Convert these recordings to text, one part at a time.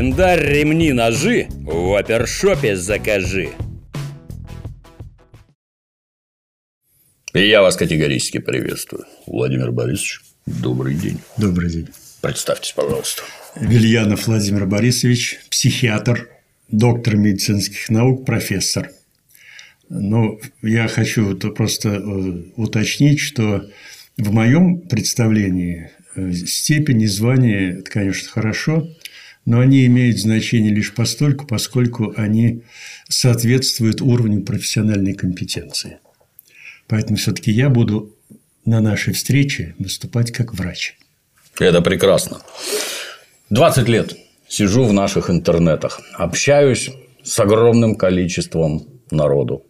Календарь, ремни, ножи в опершопе закажи. И я вас категорически приветствую. Владимир Борисович, добрый день. Добрый день. Представьтесь, пожалуйста. Вильянов Владимир Борисович, психиатр, доктор медицинских наук, профессор. Ну, я хочу просто э, уточнить, что в моем представлении э, степень и звание – это, конечно, хорошо, но они имеют значение лишь постольку, поскольку они соответствуют уровню профессиональной компетенции. Поэтому все-таки я буду на нашей встрече выступать как врач. Это прекрасно. 20 лет сижу в наших интернетах, общаюсь с огромным количеством народу.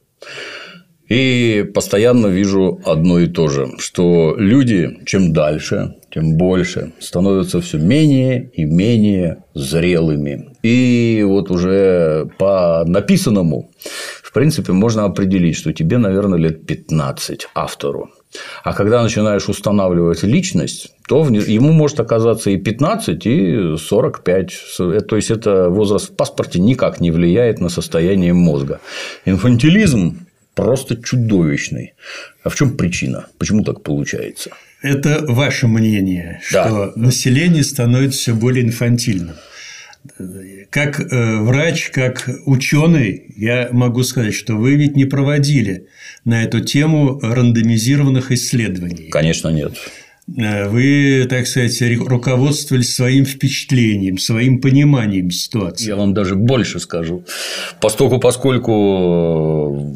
И постоянно вижу одно и то же, что люди, чем дальше, тем больше, становятся все менее и менее зрелыми. И вот уже по написанному, в принципе, можно определить, что тебе, наверное, лет 15 автору. А когда начинаешь устанавливать личность, то ему может оказаться и 15, и 45. То есть, это возраст в паспорте никак не влияет на состояние мозга. Инфантилизм просто чудовищный. А в чем причина? Почему так получается? Это ваше мнение, что да. население становится все более инфантильным. Как э, врач, как ученый, я могу сказать, что вы ведь не проводили на эту тему рандомизированных исследований. Конечно, нет. Э, вы, так сказать, руководствовались своим впечатлением, своим пониманием ситуации. Я вам даже больше скажу. Поскольку, поскольку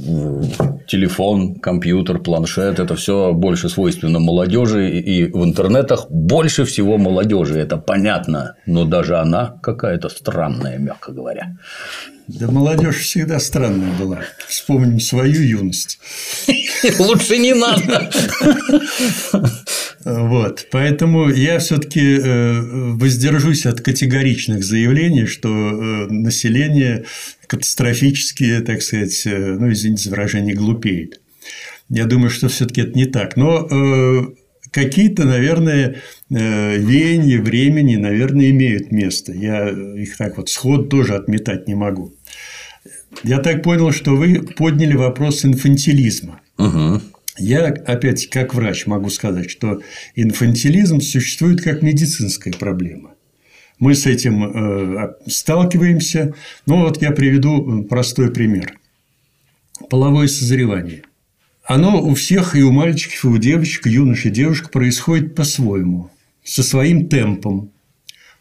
э, телефон, компьютер, планшет – это все больше свойственно молодежи, и в интернетах больше всего молодежи, это понятно, но даже она какая-то странная, мягко говоря. Да молодежь всегда странная была. Вспомним свою юность. Лучше не надо. Вот. Поэтому я все-таки э, воздержусь от категоричных заявлений, что э, население катастрофически, так сказать, э, ну, извините за выражение, глупеет. Я думаю, что все-таки это не так. Но какие-то, наверное, веяния времени, наверное, имеют место. Я их так вот сход тоже отметать не могу. Я так понял, что вы подняли вопрос инфантилизма. Угу. Я, опять, как врач, могу сказать, что инфантилизм существует как медицинская проблема. Мы с этим э, сталкиваемся. Ну, вот я приведу простой пример. Половое созревание. Оно у всех, и у мальчиков, и у девочек, и юнош, и девушек происходит по-своему, со своим темпом.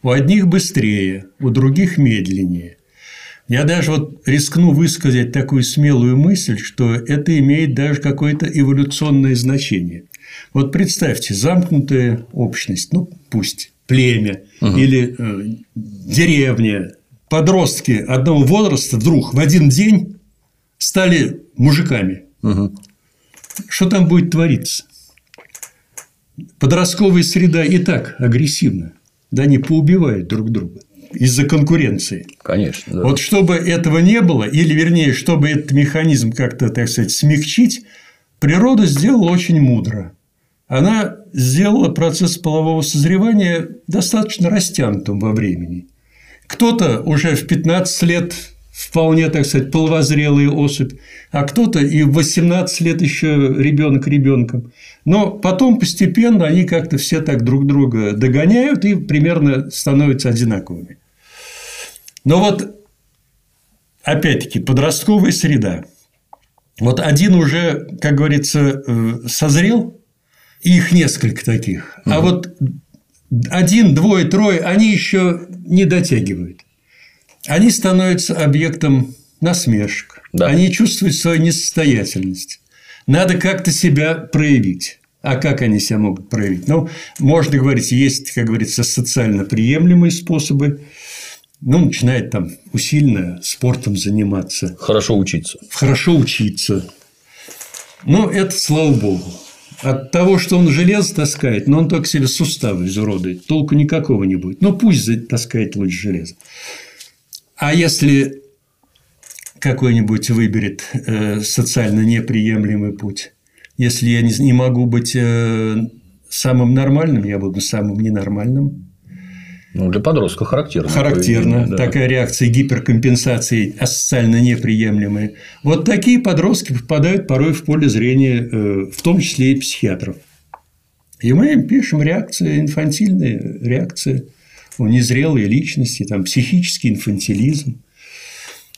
У одних быстрее, у других медленнее. Я даже вот рискну высказать такую смелую мысль, что это имеет даже какое-то эволюционное значение. Вот представьте, замкнутая общность, ну пусть племя угу. или э, деревня, подростки одного возраста вдруг в один день стали мужиками. Угу. Что там будет твориться? Подростковая среда и так агрессивна. Да они поубивают друг друга из-за конкуренции. Конечно. Да. Вот чтобы этого не было, или вернее, чтобы этот механизм как-то, так сказать, смягчить, природа сделала очень мудро. Она сделала процесс полового созревания достаточно растянутым во времени. Кто-то уже в 15 лет вполне, так сказать, половозрелая особь, а кто-то и в 18 лет еще ребенок ребенком. Но потом постепенно они как-то все так друг друга догоняют и примерно становятся одинаковыми. Но вот, опять-таки, подростковая среда. Вот один уже, как говорится, э, созрел, и их несколько таких. Угу. А вот один, двое, трое, они еще не дотягивают. Они становятся объектом насмешек. Да. Они чувствуют свою несостоятельность. Надо как-то себя проявить. А как они себя могут проявить? Ну, можно говорить, есть, как говорится, социально приемлемые способы ну, начинает там усиленно спортом заниматься. Хорошо учиться. Хорошо учиться. Ну, это слава богу. От того, что он железо таскает, но он только себе суставы изуродует. Толку никакого не будет. Ну, пусть таскает лучше железо. А если какой-нибудь выберет э, социально неприемлемый путь, если я не, не могу быть э, самым нормальным, я буду самым ненормальным, Ну, для подростка характерно. Характерно. Да. Такая реакция гиперкомпенсации асоциально неприемлемая. Вот такие подростки попадают порой в поле зрения, э, в том числе и психиатров. И мы им пишем реакция, инфантильная реакция у незрелой личности, там, психический инфантилизм.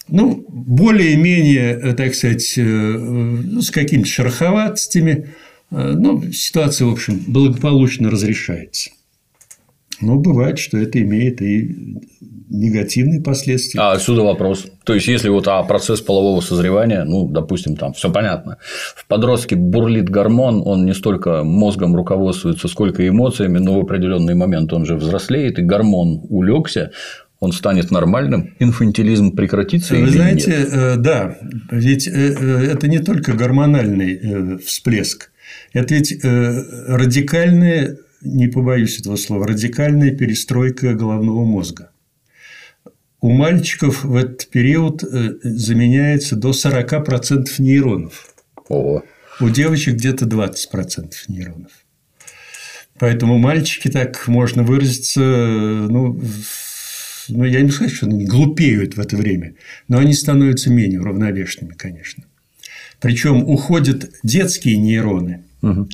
Ну, более-менее, э, так сказать, э, с какими-то шероховатостями, ну, ситуация, в общем, благополучно разрешается. Но бывает, что это имеет и негативные последствия. А отсюда вопрос. То есть, если вот а процесс полового созревания, ну, допустим, там все понятно. В подростке бурлит гормон, он не столько мозгом руководствуется, сколько эмоциями, но в определенный момент он же взрослеет, и гормон улегся, он станет нормальным, инфантилизм прекратится Вы или знаете, нет? Э, да, ведь э, э, это не только гормональный всплеск, это ведь радикальные не побоюсь этого слова, радикальная перестройка головного мозга. У мальчиков в этот период э, заменяется до 40% нейронов. Ого. У девочек где-то 20% нейронов. Поэтому мальчики, так можно выразиться, ну, ну, я не скажу, что они глупеют в это время, но они становятся менее уравновешенными, конечно. Причем уходят детские нейроны, угу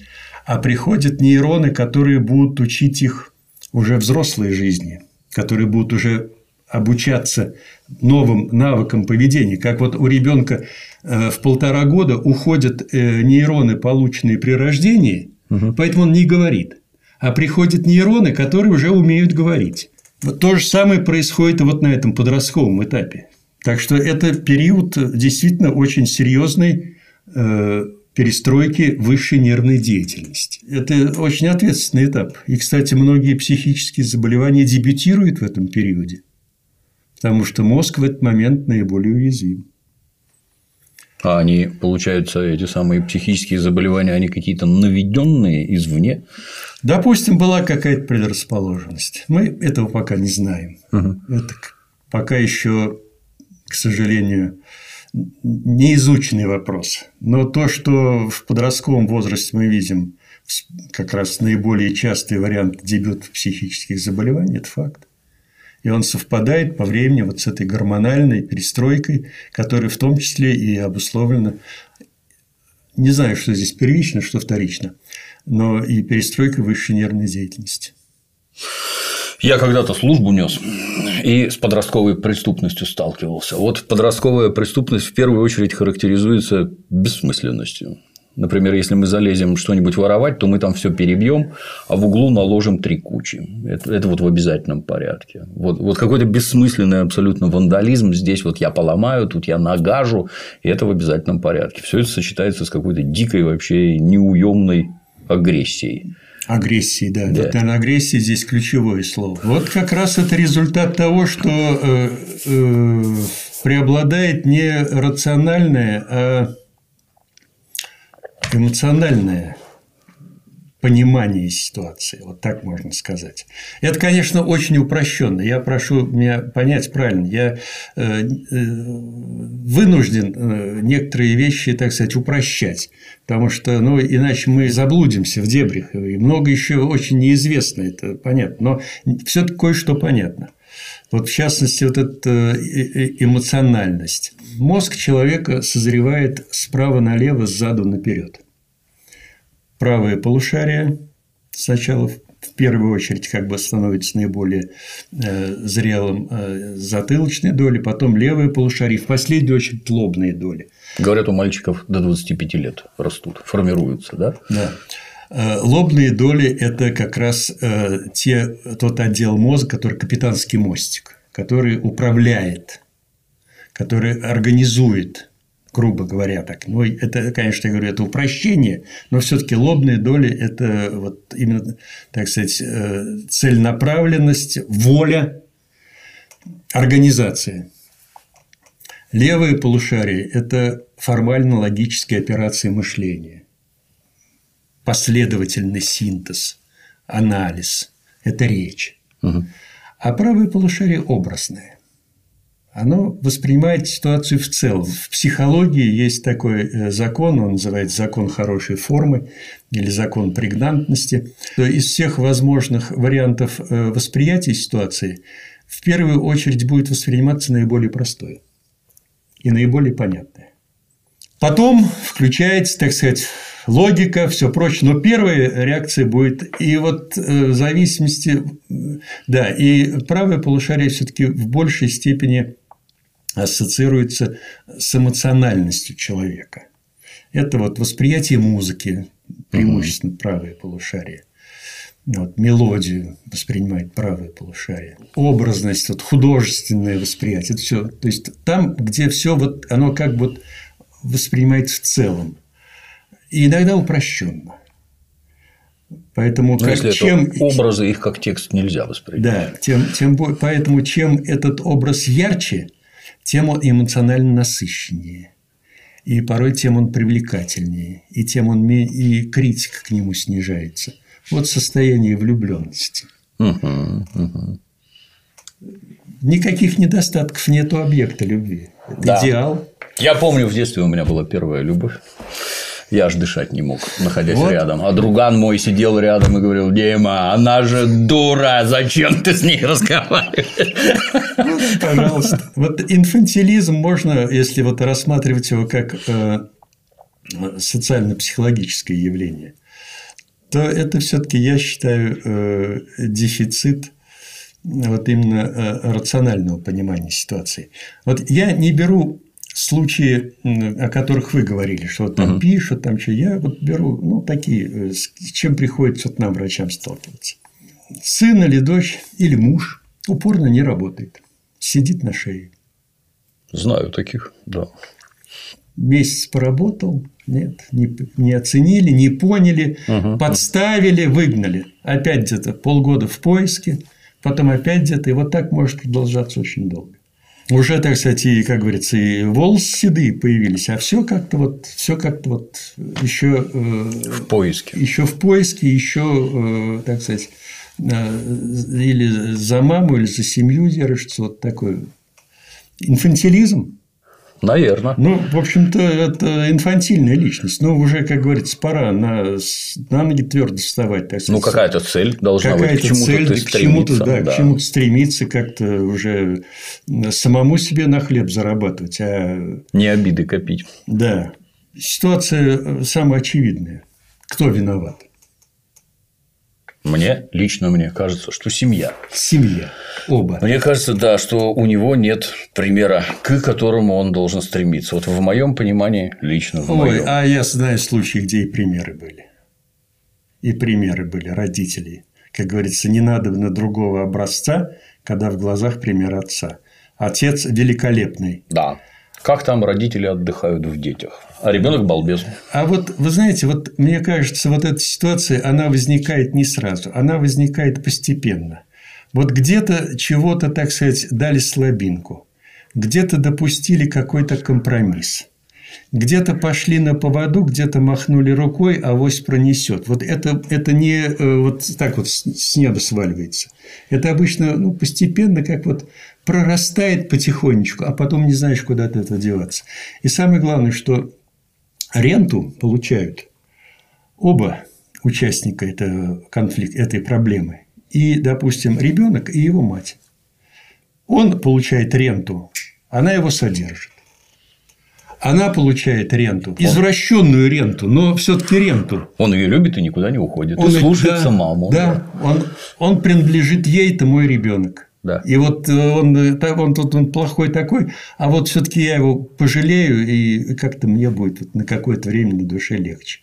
а приходят нейроны, которые будут учить их уже взрослой жизни, которые будут уже обучаться новым навыкам поведения. Как вот у ребенка э, в полтора года уходят э, нейроны, полученные при рождении, угу. поэтому он не говорит. А приходят нейроны, которые уже умеют говорить. Вот то же самое происходит вот на этом подростковом этапе. Так что это период действительно очень серьезный э, перестройки высшей нервной деятельности. Это очень ответственный этап. И, кстати, многие психические заболевания дебютируют в этом периоде, потому что мозг в этот момент наиболее уязвим. А они, получаются, эти самые психические заболевания, они какие-то наведенные извне? Допустим, была какая-то предрасположенность. Мы этого пока не знаем. Угу. Это пока еще, к сожалению, неизученный вопрос. Но то, что в подростковом возрасте мы видим как раз наиболее частый вариант дебют психических заболеваний, это факт. И он совпадает по времени вот с этой гормональной перестройкой, которая в том числе и обусловлена, не знаю, что здесь первично, что вторично, но и перестройкой высшей нервной деятельности. Я когда-то службу нес и с подростковой преступностью сталкивался. Вот подростковая преступность в первую очередь характеризуется бессмысленностью. Например, если мы залезем что-нибудь воровать, то мы там все перебьем, а в углу наложим три кучи. Это, это вот в обязательном порядке. Вот, вот какой-то бессмысленный абсолютно вандализм. Здесь вот я поломаю, тут я нагажу, и это в обязательном порядке. Все это сочетается с какой-то дикой вообще неуемной агрессией. Агрессии, да. да. Вот, наверное, агрессия здесь ключевое слово. Вот как раз это результат того, что э, э, преобладает не рациональное, а эмоциональное понимание ситуации, вот так можно сказать. Это, конечно, очень упрощенно. Я прошу меня понять правильно. Я э, э, вынужден э, некоторые вещи, так сказать, упрощать, потому что, ну, иначе мы заблудимся в дебрях, и много еще очень неизвестно, это понятно, но все-таки кое-что понятно. Вот в частности, вот эта эмоциональность. Мозг человека созревает справа налево, сзаду наперед правое полушарие сначала в первую очередь как бы становится наиболее э, зрелым э, затылочной доли, потом левое полушарие, в последнюю очередь лобные доли. Говорят, у мальчиков до 25 лет растут, формируются, да? Да. Э, лобные доли – это как раз те, тот отдел мозга, который капитанский мостик, который управляет, который организует грубо говоря, так. Ну, это, конечно, я говорю, это упрощение, но все-таки лобные доли – это вот именно, так сказать, э, целенаправленность, воля, организация. Левое полушарие – это формально-логические операции мышления, последовательный синтез, анализ – это речь. Угу. А правое полушарие – образное. Оно воспринимает ситуацию в целом. В психологии есть такой э, закон, он называется закон хорошей формы или закон прегнантности. То из всех возможных вариантов э, восприятия ситуации в первую очередь будет восприниматься наиболее простое и наиболее понятное. Потом включается, так сказать, логика, все прочее. Но первая реакция будет, и вот э, в зависимости, да, и правое полушарие все-таки в большей степени ассоциируется с эмоциональностью человека. Это вот восприятие музыки, преимущественно правое полушарие. Вот, мелодию воспринимает правое полушарие. Образность, вот, художественное восприятие. Это все. То есть там, где все вот, оно как бы воспринимается в целом. И иногда упрощенно. Поэтому как, если чем образы их как текст нельзя воспринимать. Да, тем, тем поэтому чем этот образ ярче, тем он эмоционально насыщеннее. И порой тем он привлекательнее, и тем он и критика к нему снижается. Вот состояние влюбленности. Угу, угу. Никаких недостатков нету объекта любви. Это да. идеал. Я помню, в детстве у меня была первая любовь. Я аж дышать не мог, находясь вот. рядом. А друган мой сидел рядом и говорил, Дима, она же дура, зачем ты с ней разговариваешь? Вот, пожалуйста. Вот инфантилизм можно, если вот рассматривать его как э, социально-психологическое явление, то это все-таки, я считаю, э, дефицит вот именно э, рационального понимания ситуации. Вот я не беру случаи, о которых вы говорили, что вот там угу. пишут, там что, я вот беру, ну, такие, э, с чем приходится вот нам, врачам, сталкиваться. Сын или дочь, или муж упорно не работает, сидит на шее. Знаю таких, да. Месяц поработал, нет, не, не оценили, не поняли, угу. подставили, выгнали. Опять где-то полгода в поиске, потом опять где-то, и вот так может продолжаться очень долго уже, так сказать, и, как говорится, и волосы седые появились, а все как-то вот, все как-то вот еще э, в поиске, еще в поиске, еще, э, так сказать, э, или за маму, или за семью держится, вот такой инфантилизм. Наверное. Ну, в общем-то, это инфантильная личность. Но уже, как говорится, пора на, на ноги твердо вставать. Так сказать. Ну, какая-то цель должна какая быть. К чему-то цель, ты к чему-то, да, да. к чему-то стремиться, как-то уже самому себе на хлеб зарабатывать. А... Не обиды копить. Да. Ситуация самая очевидная. Кто виноват? Мне, лично мне кажется, что семья. Семья. Оба. Мне кажется, да, что у него нет примера, к которому он должен стремиться. Вот в моем понимании, лично в Ой, моем. а я знаю случаи, где и примеры были. И примеры были родителей. Как говорится, не надо на другого образца, когда в глазах пример отца. Отец великолепный. Да. Как там родители отдыхают в детях? А ребенок балбес. А вот вы знаете, вот мне кажется, вот эта ситуация, она возникает не сразу, она возникает постепенно. Вот где-то чего-то, так сказать, дали слабинку, где-то допустили какой-то компромисс. Где-то пошли на поводу, где-то махнули рукой, а вось пронесет. Вот это, это не э, вот так вот с неба сваливается. Это обычно ну, постепенно, как вот прорастает потихонечку, а потом не знаешь, куда от этого деваться. И самое главное, что ренту получают оба участника этого конфликта, этой проблемы. И, допустим, ребенок и его мать. Он получает ренту, она его содержит. Она получает ренту, извращенную ренту, но все-таки ренту. Он ее любит и никуда не уходит. Он и слушается да, маму. Да, да. Он, он принадлежит ей, это мой ребенок. Да. И вот э, он, э, он тут он плохой такой, а вот все-таки я его пожалею, и как-то мне будет вот на какое-то время на душе легче.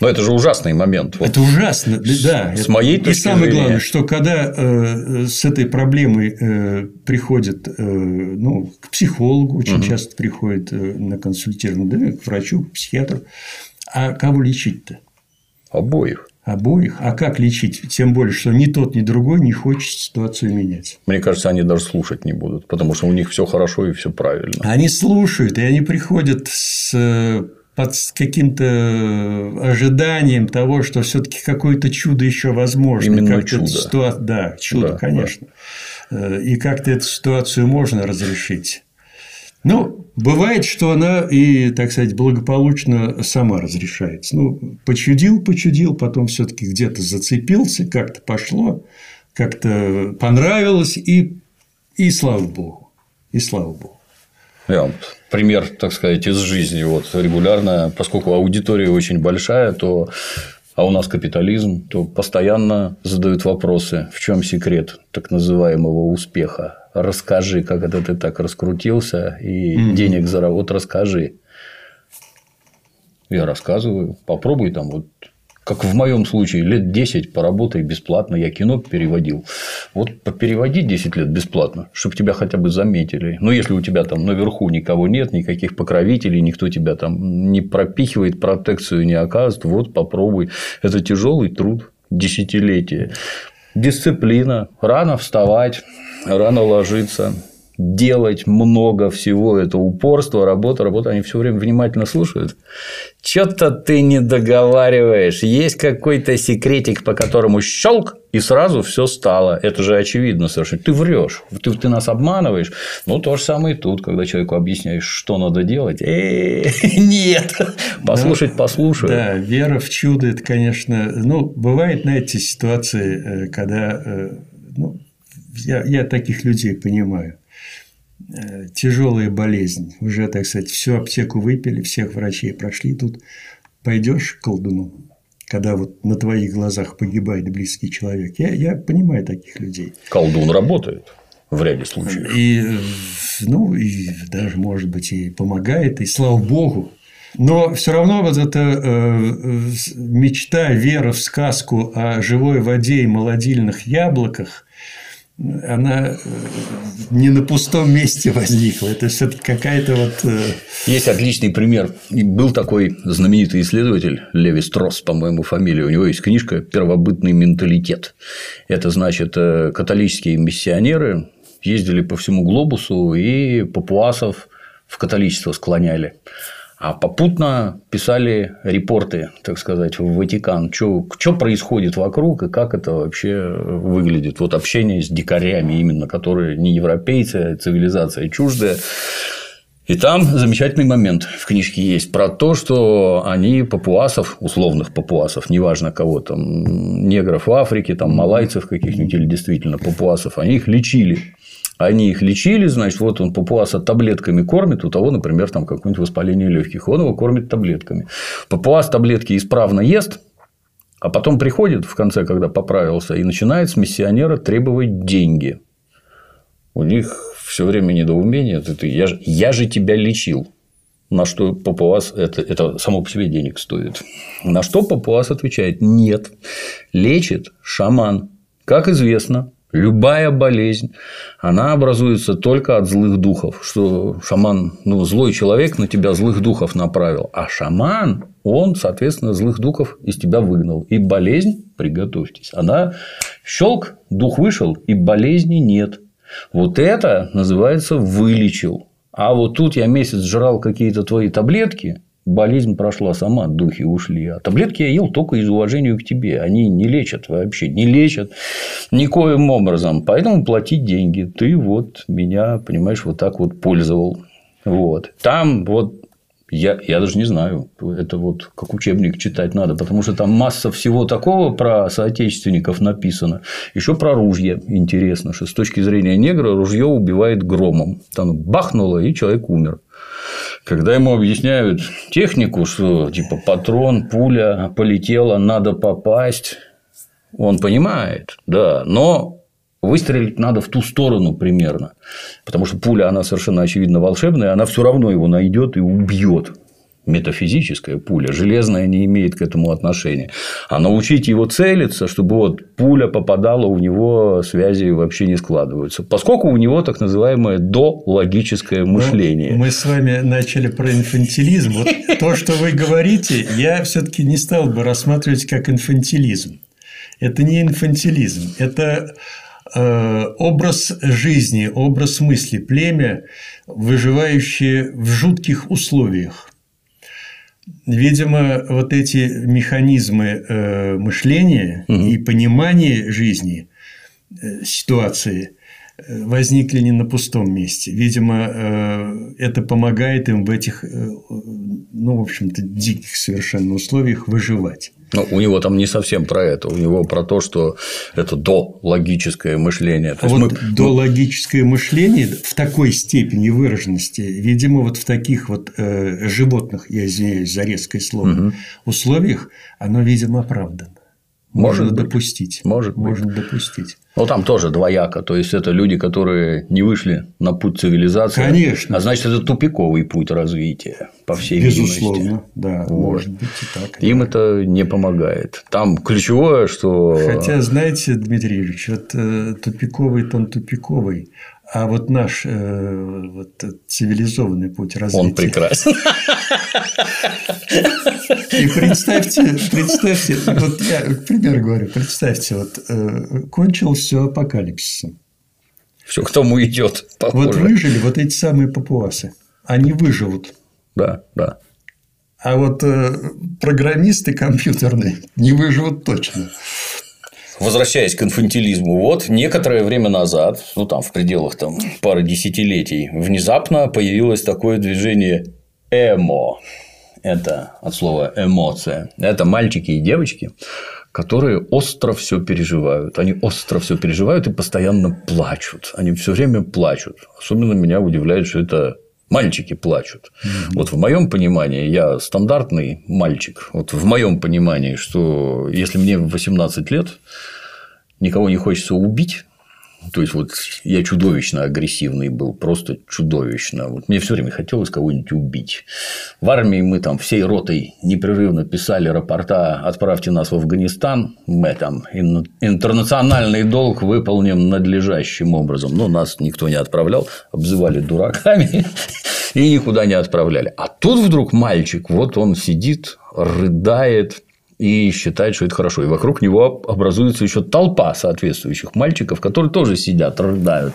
Но это же ужасный момент. Вот. Это ужасно, да. С моей точки И самое зрения... главное, что когда э, с этой проблемой э, приходят э, ну, к психологу, очень угу. часто приходят э, на консультирование, да, к врачу, к психиатру, а кого лечить-то? Обоих. Обоих. А как лечить? Тем более, что ни тот, ни другой не хочет ситуацию менять. Мне кажется, они даже слушать не будут, потому что у них все хорошо и все правильно. Они слушают, и они приходят с под каким-то ожиданием того, что все-таки какое-то чудо еще возможно. Именно чудо. Ситуация... Да, чудо, да, конечно. Да. э, и как-то эту ситуацию можно разрешить. Ну, бывает, что она и, так сказать, благополучно сама разрешается. Ну, почудил, почудил, потом все-таки где-то зацепился, как-то пошло, как-то понравилось, и, и слава богу. И слава богу. Я пример, так сказать, из жизни. Вот регулярно, поскольку аудитория очень большая, то а у нас капитализм, то постоянно задают вопросы, в чем секрет так называемого успеха. Расскажи, как это ты так раскрутился и mm-hmm. денег заработал. Расскажи. Я рассказываю. Попробуй там вот как в моем случае, лет 10 поработай бесплатно, я кино переводил. Вот переводи 10 лет бесплатно, чтобы тебя хотя бы заметили. Но если у тебя там наверху никого нет, никаких покровителей, никто тебя там не пропихивает, протекцию не оказывает, вот попробуй. Это тяжелый труд, десятилетия. Дисциплина, рано вставать, рано ложиться, делать много всего, это упорство, работа, работа, они все время внимательно слушают. Что-то ты не договариваешь, есть какой-то секретик, по которому щелк, и сразу все стало. Это же очевидно совершенно. Ты врешь, ты, ты нас обманываешь. Ну, то же самое и тут, когда человеку объясняешь, что надо делать. Нет, послушать, послушаю. Да, вера в чудо, это, конечно, ну, бывает, знаете, ситуации, э, когда э, ну, я, я таких людей понимаю Э, тяжелая болезнь. Уже, так сказать, всю аптеку выпили, всех врачей прошли. Тут пойдешь к колдуну, когда вот на твоих глазах погибает близкий человек. Я, я понимаю таких людей. Колдун работает в ряде случаев. И, ну, и даже, может быть, и помогает, и слава богу. Но все равно вот эта э, мечта, вера в сказку о живой воде и молодильных яблоках, она э, не на пустом месте возникла. Это все-таки какая-то вот. Э, Есть отличный пример. Был такой знаменитый исследователь Леви Стросс, по-моему, фамилия. У него есть книжка «Первобытный менталитет». Это значит, э, католические миссионеры ездили по всему глобусу и папуасов в католичество склоняли. А попутно писали репорты, так сказать, в Ватикан, что происходит вокруг и как это вообще выглядит. Вот общение с дикарями именно, которые не европейцы, а цивилизация чуждая. И там замечательный момент в книжке есть про то, что они папуасов, условных папуасов, неважно кого там, негров в Африке, там, малайцев каких-нибудь или действительно папуасов, они их лечили они их лечили, значит, вот он папуаса таблетками кормит, у того, например, там какое-нибудь воспаление легких, он его кормит таблетками. Папуас таблетки исправно ест, а потом приходит в конце, когда поправился, и начинает с миссионера требовать деньги. У них все время недоумение. Это, я, же, я же тебя лечил. На что папуас это, это само по себе денег стоит. На что папуас отвечает: нет, лечит шаман. Как известно, Любая болезнь, она образуется только от злых духов, что шаман, ну, злой человек на тебя злых духов направил, а шаман, он, соответственно, злых духов из тебя выгнал. И болезнь, приготовьтесь, она щелк, дух вышел, и болезни нет. Вот это называется вылечил. А вот тут я месяц жрал какие-то твои таблетки, болезнь прошла сама, духи ушли. А таблетки я ел только из уважения к тебе. Они не лечат вообще, не лечат никоим образом. Поэтому платить деньги. Ты вот меня, понимаешь, вот так вот пользовал. Вот. Там вот я, я даже не знаю, это вот как учебник читать надо, потому что там масса всего такого про соотечественников написано. Еще про ружье интересно, что с точки зрения негра ружье убивает громом. Там бахнуло, и человек умер. Когда ему объясняют технику, что типа патрон, пуля полетела, надо попасть, он понимает, да, но выстрелить надо в ту сторону примерно, потому что пуля, она совершенно очевидно волшебная, она все равно его найдет и убьет метафизическая пуля, железная не имеет к этому отношения. А научить его целиться, чтобы вот пуля попадала, у него связи вообще не складываются. Поскольку у него так называемое дологическое ну, мышление. Ну, мы с вами начали про инфантилизм. Вот то, что вы говорите, я все-таки не стал бы рассматривать как инфантилизм. Это не инфантилизм, это э, образ жизни, образ мысли, племя, выживающее в жутких условиях Видимо, вот эти механизмы э, мышления угу. и понимания жизни, э, ситуации, возникли не на пустом месте. Видимо, э, это помогает им в этих, э, ну, в общем-то, диких совершенно условиях выживать. Но у него там не совсем про это, у него про то, что это дологическое мышление. То вот мы... дологическое мышление в такой степени выраженности, видимо, вот в таких вот э, животных, я извиняюсь за резкое слово, угу. условиях, оно, видимо, оправдано. Может допустить. Может быть. допустить. Ну, там тоже двояко. То есть, это люди, которые не вышли на путь цивилизации. Конечно. А значит, это тупиковый путь развития, по всей Безусловно, видимости. да. Вот. Может быть и так. Им да. это не помогает. Там ключевое, что. Хотя, знаете, Дмитрий Ильич, вот э, тупиковый, он тупиковый. А вот наш э, вот, цивилизованный путь развития. Он прекрасен. И представьте, представьте, вот я, к примеру говорю, представьте, вот э, кончилось все апокалипсисом. Все к тому идет. Вот выжили вот эти самые папуасы. Они выживут. Да, да. А вот э, программисты компьютерные не выживут точно возвращаясь к инфантилизму, вот некоторое время назад, ну там в пределах там, пары десятилетий, внезапно появилось такое движение эмо. Это от слова эмоция. Это мальчики и девочки, которые остро все переживают. Они остро все переживают и постоянно плачут. Они все время плачут. Особенно меня удивляет, что это Мальчики плачут. Угу. Вот в моем понимании, я стандартный мальчик. Вот в моем понимании, что если мне 18 лет, никого не хочется убить, то есть, вот я чудовищно агрессивный был, просто чудовищно. Вот мне все время хотелось кого-нибудь убить. В армии мы там всей ротой непрерывно писали рапорта «Отправьте нас в Афганистан, мы там интернациональный долг выполним надлежащим образом». Но нас никто не отправлял, обзывали дураками и никуда не отправляли. А тут вдруг мальчик, вот он сидит, рыдает, и считает, что это хорошо. И вокруг него образуется еще толпа соответствующих мальчиков, которые тоже сидят, рыдают.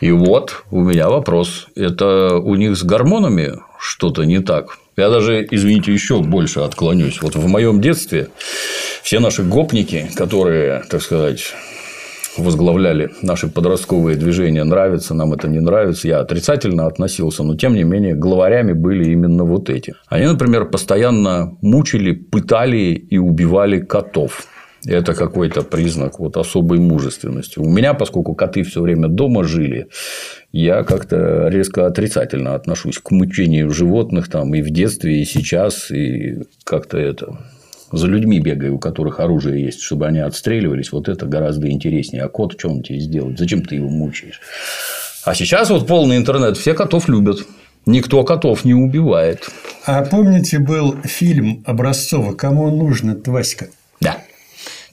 И вот у меня вопрос. Это у них с гормонами что-то не так? Я даже, извините, еще больше отклонюсь. Вот в моем детстве все наши гопники, которые, так сказать, возглавляли наши подростковые движения, нравится нам это, не нравится, я отрицательно относился, но тем не менее главарями были именно вот эти. Они, например, постоянно мучили, пытали и убивали котов. Это какой-то признак вот особой мужественности. У меня, поскольку коты все время дома жили, я как-то резко отрицательно отношусь к мучению животных там и в детстве, и сейчас, и как-то это за людьми бегаю, у которых оружие есть, чтобы они отстреливались, вот это гораздо интереснее. А кот, что он тебе сделает? Зачем ты его мучаешь? А сейчас вот полный интернет, все котов любят. Никто котов не убивает. А помните, был фильм Образцова «Кому нужно, Васька»?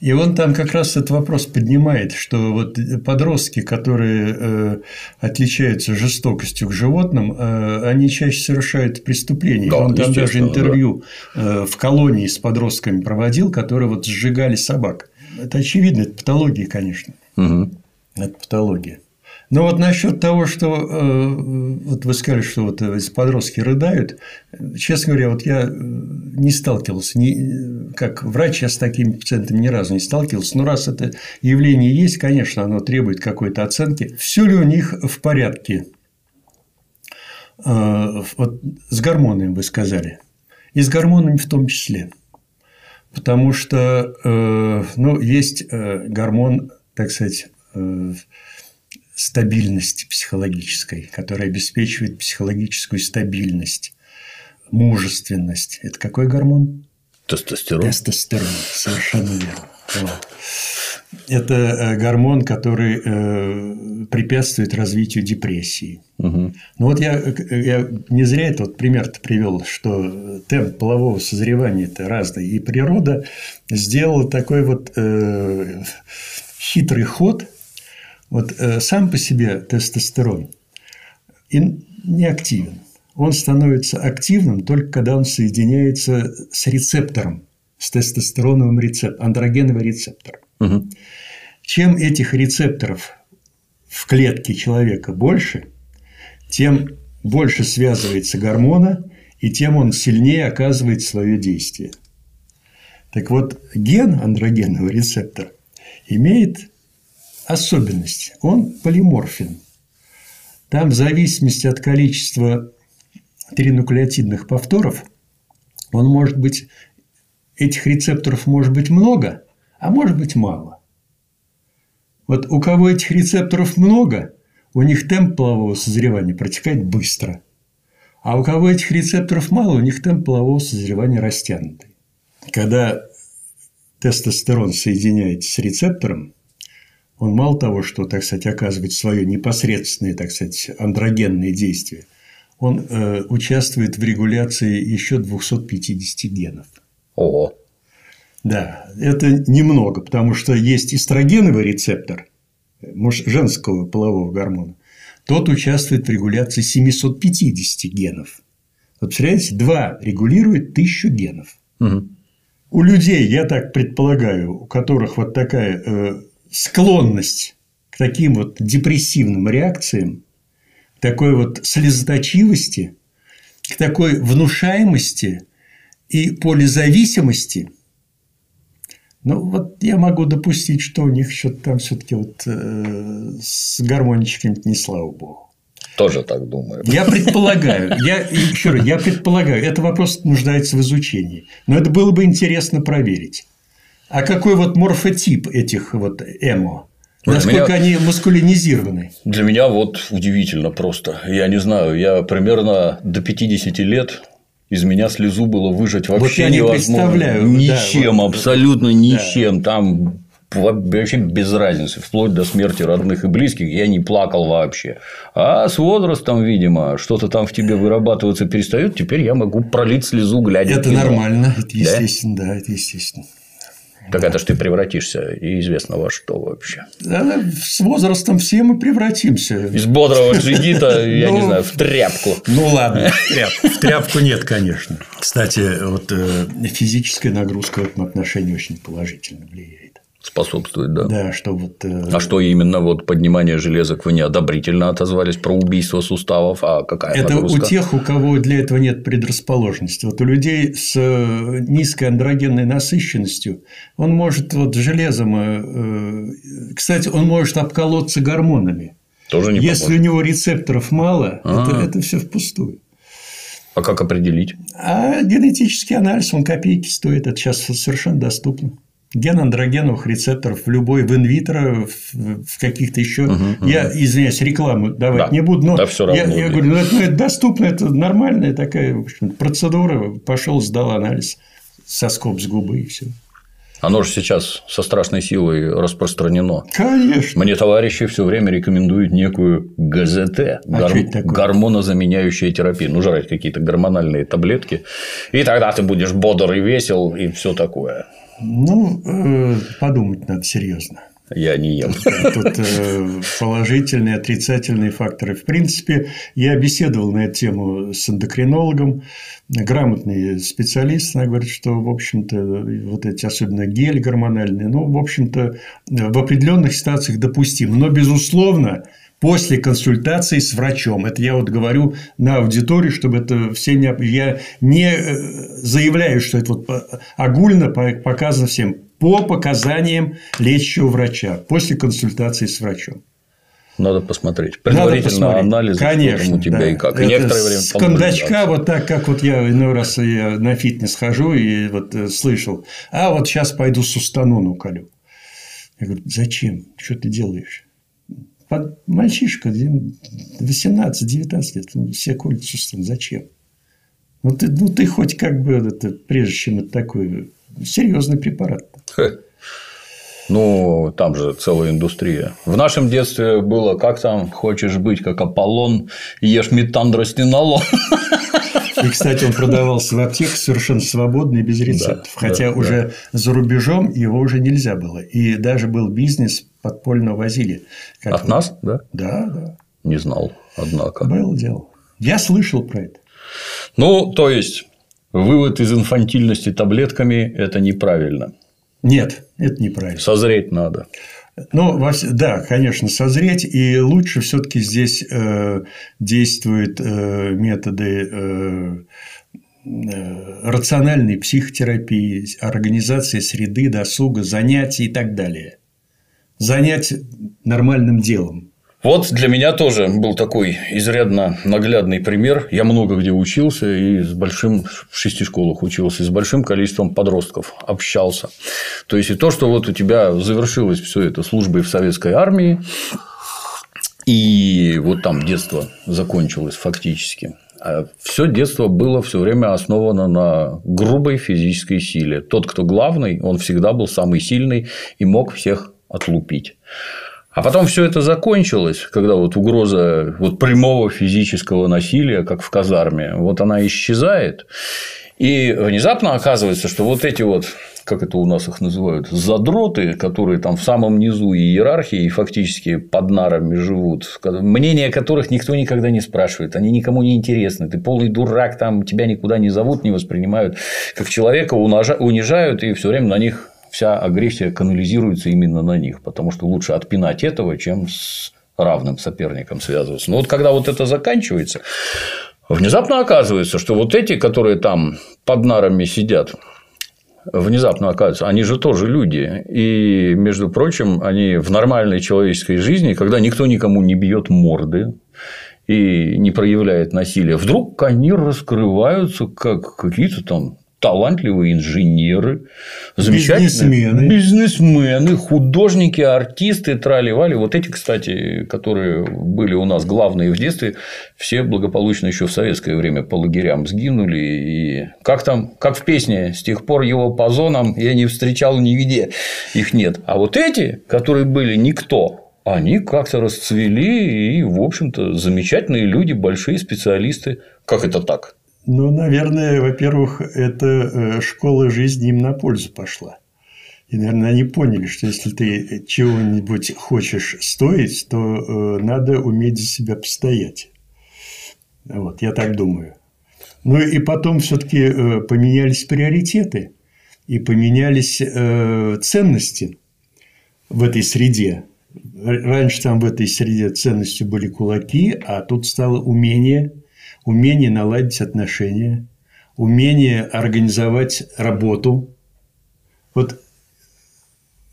И он там как раз этот вопрос поднимает, что вот подростки, которые э, отличаются жестокостью к животным, э, они чаще совершают преступления. Да, он там даже интервью да. э, в колонии с подростками проводил, которые вот сжигали собак. Это очевидно, это патология, конечно. Угу. Это патология. Но вот насчет того, что э, вот вы сказали, что вот подростки рыдают, честно говоря, вот я э, не сталкивался, не, как врач я с такими пациентами ни разу не сталкивался. Но раз это явление есть, конечно, оно требует какой-то оценки. Все ли у них в порядке? Э, вот с гормонами вы сказали. И с гормонами в том числе. Потому что ну, есть гормон, так сказать, стабильности психологической, которая обеспечивает психологическую стабильность, мужественность. Это какой гормон? Тестостерон. Тестостерон, совершенно верно. Вот. Это э, гормон, который э, препятствует развитию депрессии. Угу. Ну вот я, я не зря этот пример привел, что темп полового созревания это разный, и природа сделала такой вот э, хитрый ход, вот э, сам по себе тестостерон не активен. Он становится активным только когда он соединяется с рецептором, с тестостероновым рецептором, андрогеновым рецептором. Угу. Чем этих рецепторов в клетке человека больше, тем больше связывается гормона, и тем он сильнее оказывает свое действие. Так вот, ген андрогенного рецептора имеет особенность. Он полиморфен. Там в зависимости от количества тринуклеотидных повторов он может быть этих рецепторов может быть много, а может быть мало. Вот у кого этих рецепторов много, у них темп полового созревания протекает быстро. А у кого этих рецепторов мало, у них темп полового созревания растянутый. Когда тестостерон соединяется с рецептором, он мало того, что, так сказать, оказывает свое непосредственное, так сказать, андрогенное действие, он э, участвует в регуляции еще 250 генов. Ого. Да, это немного, потому что есть эстрогеновый рецептор женского полового гормона. Тот участвует в регуляции 750 генов. Вот представляете, два регулирует тысячу генов. Угу. У людей, я так предполагаю, у которых вот такая э, склонность к таким вот депрессивным реакциям, к такой вот слезоточивости, к такой внушаемости и полизависимости, ну, вот я могу допустить, что у них что-то там все-таки вот э, с гармоничками не слава богу. Тоже так думаю. Я предполагаю, я, еще раз, я предполагаю, это вопрос нуждается в изучении. Но это было бы интересно проверить. А какой вот морфотип этих вот эмо? Насколько меня, они маскулинизированы? Для меня вот удивительно просто. Я не знаю, я примерно до 50 лет из меня слезу было выжать вообще вот я не невозможно. Представляю, ничем, да, абсолютно вот, ничем. Да. Там вообще без разницы, вплоть до смерти родных и близких, я не плакал вообще. А с возрастом, видимо, что-то там в тебе вырабатываться перестает, теперь я могу пролить слезу, глядя Это нормально, это естественно, да, да это естественно. Так это ж ты превратишься и известно во что вообще. Да, с возрастом все мы превратимся. Из бодрого джигита, я не ну, знаю, в тряпку. Ну ладно, в тряпку. В тряпку нет, конечно. Кстати, вот э, физическая нагрузка в этом отношении очень положительно влияет способствует, да. Да, что вот. Э... А что именно вот поднимание железок вы неодобрительно отозвались про убийство суставов, а какая Это нагрузка? у тех, у кого для этого нет предрасположенности. Вот у людей с э, низкой андрогенной насыщенностью он может вот железом, э, кстати, он может обколоться гормонами. Тоже не Если поможет. у него рецепторов мало, это, это все впустую. А как определить? А генетический анализ, он копейки стоит, это сейчас совершенно доступно ген андрогеновых рецепторов в любой в инвитро, в каких-то еще. Угу, угу. Я, извиняюсь, рекламу давать да, не буду, но да, все равно, я, я говорю, ну это, ну, это доступно, это нормальная такая в общем, процедура. Пошел, сдал анализ, соскоб с губы и все. Оно же сейчас со страшной силой распространено. Конечно. Мне товарищи все время рекомендуют некую ГЗТ а гор... гормонозаменяющая терапия. Ну, жрать какие-то гормональные таблетки. И тогда ты будешь бодр и весел, и все такое. Ну, э, подумать надо серьезно. Я не ем. Тут э, положительные, отрицательные факторы. В принципе, я беседовал на эту тему с эндокринологом. Грамотный специалист, она говорит, что, в общем-то, вот эти, особенно гель гормональные, ну, в общем-то, в определенных ситуациях допустим. Но, безусловно, после консультации с врачом. Это я вот говорю на аудитории, чтобы это все не... Я не э, заявляю, что это вот огульно показано всем. По показаниям лечащего врача после консультации с врачом. Надо посмотреть. Предварительно анализ, Конечно, у тебя да. и как. И некоторое время с кондачка, вот так, как вот я иной раз я на фитнес хожу и вот э, слышал, а вот сейчас пойду сустанон уколю. Я говорю, зачем? Что ты делаешь? Мальчишка, 18-19 лет, ну, все колют суставы. Зачем? Ну ты, ну, ты хоть как бы, это, прежде чем это такой серьезный препарат. Ну, там же целая индустрия. В нашем детстве было, как там, хочешь быть как Аполлон, ешь метандростенолон. И, кстати, он продавался в аптеках совершенно свободно и без рецептов. Да, Хотя да, уже да. за рубежом его уже нельзя было. И даже был бизнес, подпольно возили. Как От вот... нас, да? Да, да. Не знал, однако. Было дело. Я слышал про это. Ну, то есть, вывод из инфантильности таблетками – это неправильно. Нет, это неправильно. Созреть надо. Ну, да, конечно, созреть, и лучше все-таки здесь э, действуют э, методы э, рациональной психотерапии, организации среды, досуга, занятий и так далее. Занять нормальным делом. Вот для меня тоже был такой изрядно наглядный пример. Я много где учился и с большим в шести школах учился, и с большим количеством подростков общался. То есть и то, что вот у тебя завершилось все это службой в советской армии, и вот там детство закончилось фактически. А все детство было все время основано на грубой физической силе. Тот, кто главный, он всегда был самый сильный и мог всех отлупить. А потом все это закончилось, когда вот угроза вот прямого физического насилия, как в казарме, вот она исчезает. И внезапно оказывается, что вот эти вот как это у нас их называют, задроты, которые там в самом низу иерархии и фактически под нарами живут, мнение которых никто никогда не спрашивает, они никому не интересны, ты полный дурак, там тебя никуда не зовут, не воспринимают, как человека унижают и все время на них вся агрессия канализируется именно на них, потому что лучше отпинать этого, чем с равным соперником связываться. Но вот когда вот это заканчивается, внезапно оказывается, что вот эти, которые там под нарами сидят, внезапно оказывается, они же тоже люди. И, между прочим, они в нормальной человеческой жизни, когда никто никому не бьет морды и не проявляет насилия, вдруг они раскрываются как какие-то там талантливые инженеры, замечательные бизнесмены, бизнесмены художники, артисты, трали-вали. Вот эти, кстати, которые были у нас главные в детстве, все благополучно еще в советское время по лагерям сгинули. И как там, как в песне, с тех пор его по зонам я не встречал нигде, их нет. А вот эти, которые были никто, они как-то расцвели и, в общем-то, замечательные люди, большие специалисты. Как это так? Ну, наверное, во-первых, эта э, школа жизни им на пользу пошла. И, наверное, они поняли, что если ты чего-нибудь хочешь стоить, то э, надо уметь за себя постоять. Вот, я так думаю. Ну и потом все-таки э, поменялись приоритеты и поменялись ценности в этой среде. Раньше там в этой среде ценностью были кулаки, а тут стало умение умение наладить отношения, умение организовать работу. Вот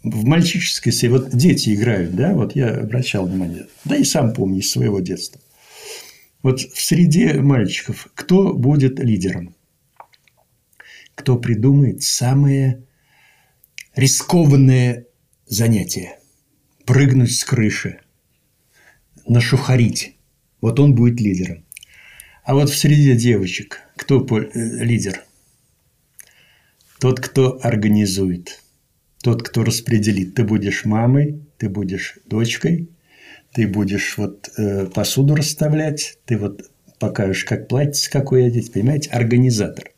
в мальчишеской среде, вот дети играют, да, вот я обращал внимание, да и сам помню из своего детства. Вот в среде мальчиков кто будет лидером? Кто придумает самое рискованное занятие? Прыгнуть с крыши, нашухарить. Вот он будет лидером. А вот в среде девочек кто э, лидер? Тот, кто организует, тот, кто распределит. Ты будешь мамой, ты будешь дочкой, ты будешь вот э, посуду расставлять, ты вот покажешь, как платье какое одеть, понимаете, организатор.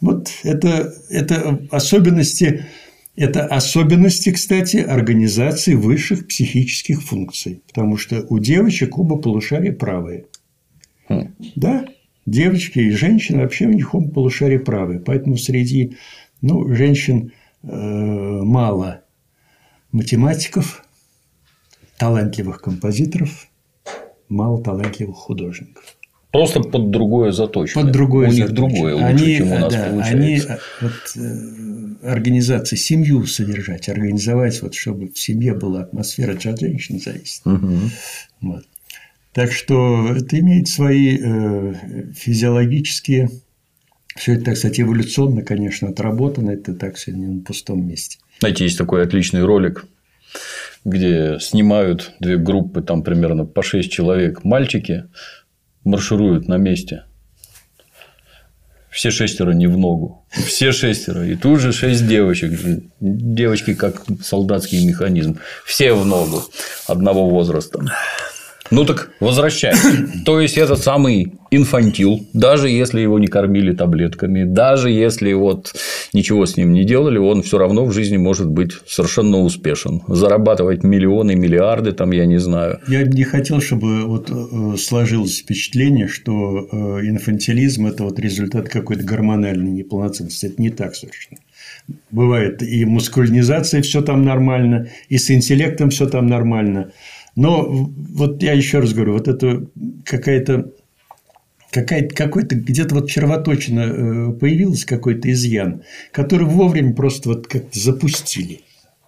Вот это, это особенности, это особенности, кстати, организации высших психических функций, потому что у девочек оба полушария правые. Да, девочки и женщины вообще у них оба полушария правые. Поэтому среди ну, женщин э, мало математиков, талантливых композиторов, мало талантливых художников. Просто под другое заточено. Под другое у них другое лучше, они, чем у нас да, получается. Они э, вот, э, организации, семью содержать, организовать, вот, чтобы в семье была атмосфера, от женщины зависит. Угу. Вот. Так что это имеет свои э, физиологические, все это, так сказать, эволюционно, конечно, отработано, это так сказать, не на пустом месте. Знаете, есть такой отличный ролик, где снимают две группы, там примерно по шесть человек, мальчики маршируют на месте. Все шестеро не в ногу. Все шестеро. И тут же шесть девочек. Девочки как солдатский механизм. Все в ногу одного возраста. Ну так возвращайся. То есть этот самый инфантил, даже если его не кормили таблетками, даже если вот ничего с ним не делали, он все равно в жизни может быть совершенно успешен, зарабатывать миллионы, миллиарды, там я не знаю. Я не хотел, чтобы вот э, сложилось впечатление, что э, инфантилизм это вот результат какой-то гормональной неполноценности. Это не так совершенно. Бывает и мускулинизация все там нормально, и с интеллектом все там нормально. Но вот я еще раз говорю, вот это какая-то какая-то, какой-то где-то вот червоточина э, появился какой-то изъян, который вовремя просто вот как-то запустили.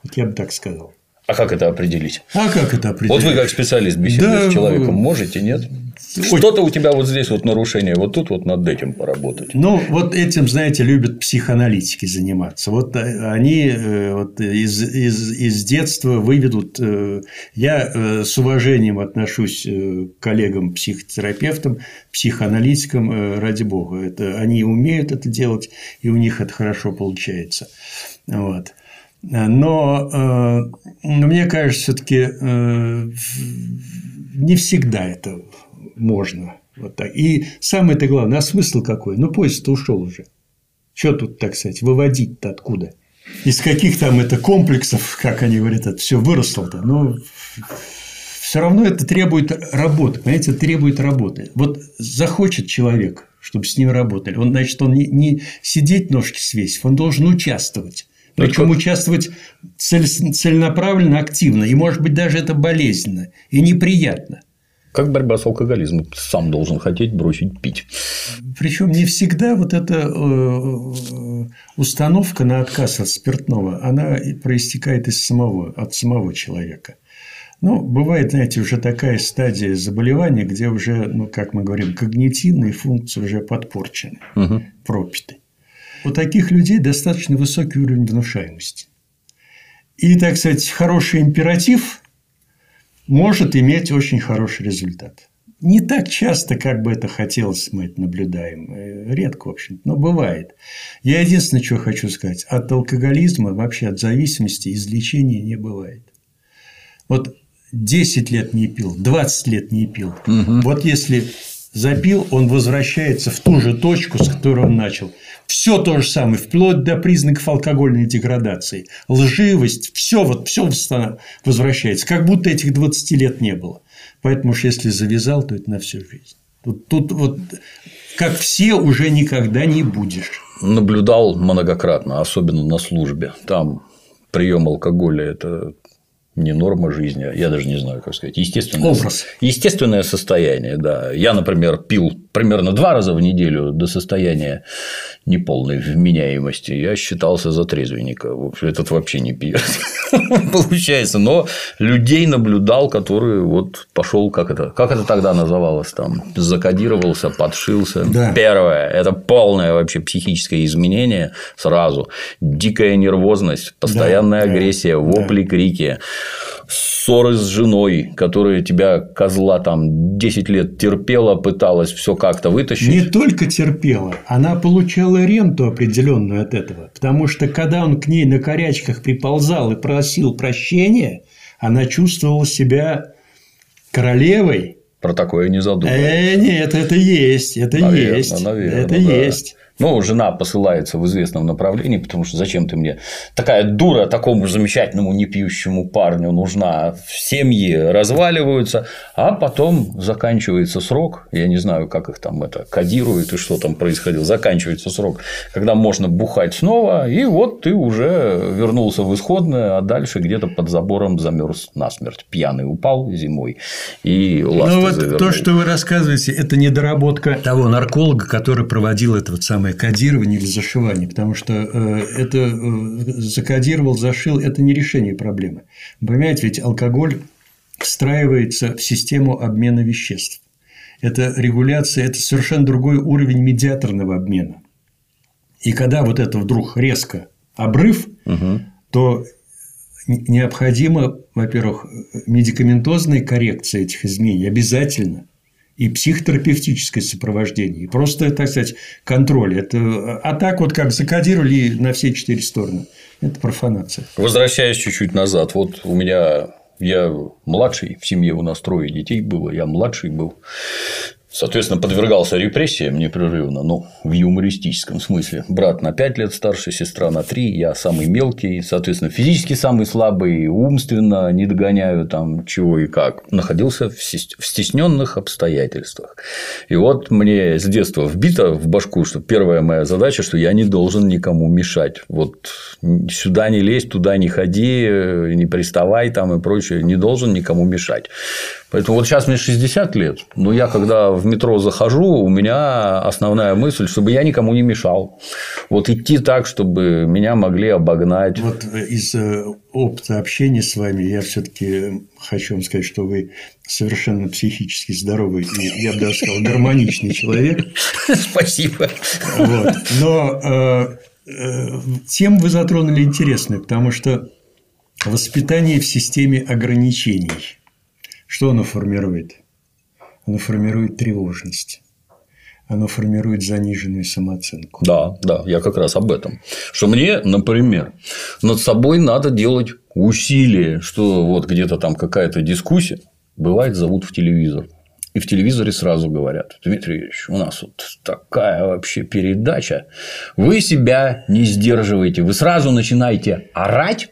Вот я бы так сказал. А как это определить? А как это определить? Вот вы как специалист беседуете да, с человеком, можете, нет? Что-то у тебя вот здесь вот нарушение, вот тут вот над этим поработать. Ну, вот этим, знаете, любят психоаналитики заниматься. Вот э, они э, вот из, из, из детства выведут. Э, я с уважением отношусь к коллегам-психотерапевтам, психоаналитикам, ради бога. Это, они умеют это делать, и у них это хорошо получается. Вот. Но мне кажется, все-таки не всегда это можно. Вот так. И самое-то главное, а смысл какой? Ну, поезд-то ушел уже. Что тут, так сказать, выводить-то откуда? Из каких там это комплексов, как они говорят, это все выросло-то. Но все равно это требует работы. Понимаете, это требует работы. Вот захочет человек, чтобы с ним работали, он, значит, он не, не сидеть ножки свесив, он должен участвовать. Причем участвовать цель, целенаправленно, активно. И, может быть, даже это болезненно и неприятно. Как борьба с алкоголизмом? Сам должен хотеть бросить пить. Причем не всегда вот эта э, установка на отказ от спиртного, она проистекает из самого, от самого человека. Ну, бывает, знаете, уже такая стадия заболевания, где уже, ну, как мы говорим, когнитивные функции уже подпорчены, угу. пропиты. У таких людей достаточно высокий уровень внушаемости. И, так сказать, хороший императив может иметь очень хороший результат. Не так часто, как бы это хотелось, мы это наблюдаем. Э, редко, в общем но бывает. Я единственное, что хочу сказать. От алкоголизма, вообще от зависимости излечения не бывает. Вот 10 лет не пил, 20 лет не пил. Угу. Вот если запил, он возвращается в ту же точку, с которой он начал. Все то же самое, вплоть до признаков алкогольной деградации. Лживость, все вот, все возвращается. Как будто этих 20 лет не было. Поэтому уж если завязал, то это на всю жизнь. Тут, тут вот как все уже никогда не будешь. Наблюдал многократно, особенно на службе. Там прием алкоголя – это не норма жизни, я даже не знаю, как сказать, естественное, Образ. естественное состояние, да. Я, например, пил примерно два раза в неделю до состояния неполной вменяемости, я считался за трезвенника. Этот вообще не пьет, получается. Но людей наблюдал, которые вот пошел, как это, как это тогда называлось там, закодировался, подшился. Да. Первое – это полное вообще психическое изменение сразу, дикая нервозность, постоянная да, агрессия, вопли, да. крики ссоры с женой, которая тебя, козла, там 10 лет терпела, пыталась все как-то вытащить. Не только терпела, она получала ренту определенную от этого. Потому что когда он к ней на корячках приползал и просил прощения, она чувствовала себя королевой. Про такое не задумывалась. Э, нет, это есть, это наверное, есть, наверное, это да. есть. Ну, жена посылается в известном направлении, потому что зачем ты мне? Такая дура такому замечательному непьющему парню нужна, семьи разваливаются, а потом заканчивается срок, я не знаю, как их там это кодируют и что там происходило, заканчивается срок, когда можно бухать снова, и вот ты уже вернулся в исходное, а дальше где-то под забором замерз насмерть, пьяный упал зимой и Ну вот завернули. то, что вы рассказываете, это недоработка того нарколога, который проводил это вот самое кодирование или зашивание, потому что э, это э, закодировал, зашил – это не решение проблемы. Понимаете, ведь алкоголь встраивается в систему обмена веществ. Это регуляция, это совершенно другой уровень медиаторного обмена. И когда вот это вдруг резко обрыв, угу. то необходима, во-первых, медикаментозная коррекция этих изменений обязательно и психотерапевтическое сопровождение, и просто, так сказать, контроль. Это... А так вот как закодировали на все четыре стороны. Это профанация. Возвращаясь чуть-чуть назад, вот у меня я младший, в семье у нас трое детей было, я младший был. Соответственно, подвергался репрессиям непрерывно, ну, в юмористическом смысле. Брат на 5 лет старше, сестра на 3, я самый мелкий, соответственно, физически самый слабый, умственно не догоняю там чего и как. Находился в стесненных обстоятельствах. И вот мне с детства вбито в башку, что первая моя задача, что я не должен никому мешать. Вот сюда не лезь, туда не ходи, не приставай там и прочее, не должен никому мешать. Поэтому вот сейчас мне 60 лет, но я когда в метро захожу, у меня основная мысль, чтобы я никому не мешал. Вот идти так, чтобы меня могли обогнать. Вот из э, опыта общения с вами я все-таки хочу вам сказать, что вы совершенно психически здоровый и, я бы даже сказал, гармоничный человек. Спасибо. Вот. Но э, э, тему вы затронули интересную, потому что воспитание в системе ограничений. Что оно формирует? Оно формирует тревожность оно формирует заниженную самооценку. Да, да, я как раз об этом. Что мне, например, над собой надо делать усилие, что вот где-то там какая-то дискуссия, бывает, зовут в телевизор. И в телевизоре сразу говорят, Дмитрий Ильич, у нас вот такая вообще передача, вы себя не сдерживаете, вы сразу начинаете орать,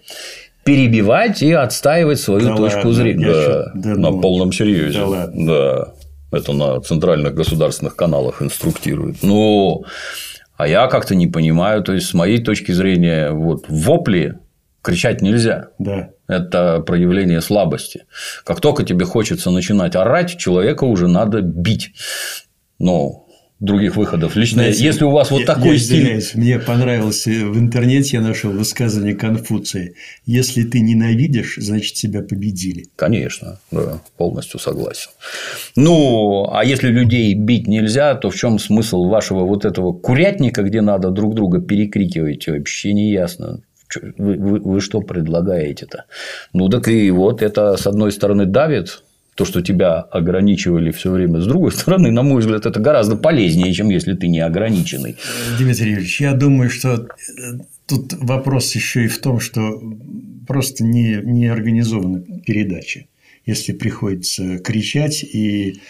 перебивать и отстаивать свою да точку ладно, зрения. Да, да, на полном серьезе. Да, ладно. да. Это на центральных государственных каналах инструктируют. Ну, а я как-то не понимаю, то есть, с моей точки зрения, вот вопли кричать нельзя. Да. Это проявление слабости. Как только тебе хочется начинать орать, человека уже надо бить. Ну, других выходов. Лично, Знаете, если у вас вот я, такой я стиль. Мне понравилось в интернете я нашел высказывание Конфуция: если ты ненавидишь, значит тебя победили. Конечно, да, полностью согласен. Ну, а если людей бить нельзя, то в чем смысл вашего вот этого курятника, где надо друг друга перекрикивать, вообще не ясно. Вы, вы, вы что предлагаете-то? Ну так и вот это с одной стороны давит то, что тебя ограничивали все время. С другой стороны, на мой взгляд, это гораздо полезнее, чем если ты не ограниченный. Дмитрий Юрьевич, я думаю, что э, тут вопрос еще и в том, что просто не, не организована передача если приходится кричать и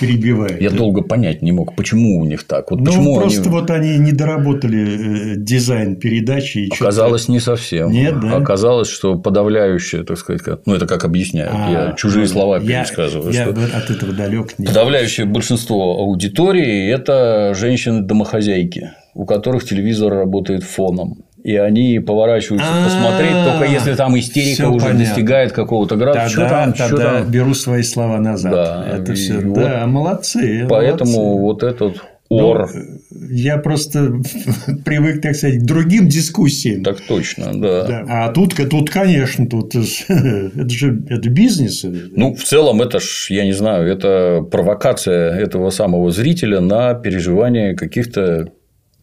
перебивать. Я долго понять не мог, почему у них так. Вот ну, почему просто они... вот они не доработали э, дизайн передачи. И Оказалось, не совсем. Нет, да? Оказалось, что подавляющее, так сказать, ну, это как объясняют, а, я чужие ну, слова я, пересказываю. Я что от этого далек. Нет. Подавляющее большинство аудитории – это женщины-домохозяйки, у которых телевизор работает фоном и они поворачиваются посмотреть, только если там истерика уже достигает какого-то градуса. Что там, тогда беру свои слова назад. Да, это все. Да, молодцы. Поэтому вот этот ну, ор. я просто привык, так сказать, к другим дискуссиям. Так точно, да. да. А тут, тут, конечно, тут это же это бизнес. Ну, в целом, это ж, я не знаю, это провокация этого самого зрителя на переживание каких-то,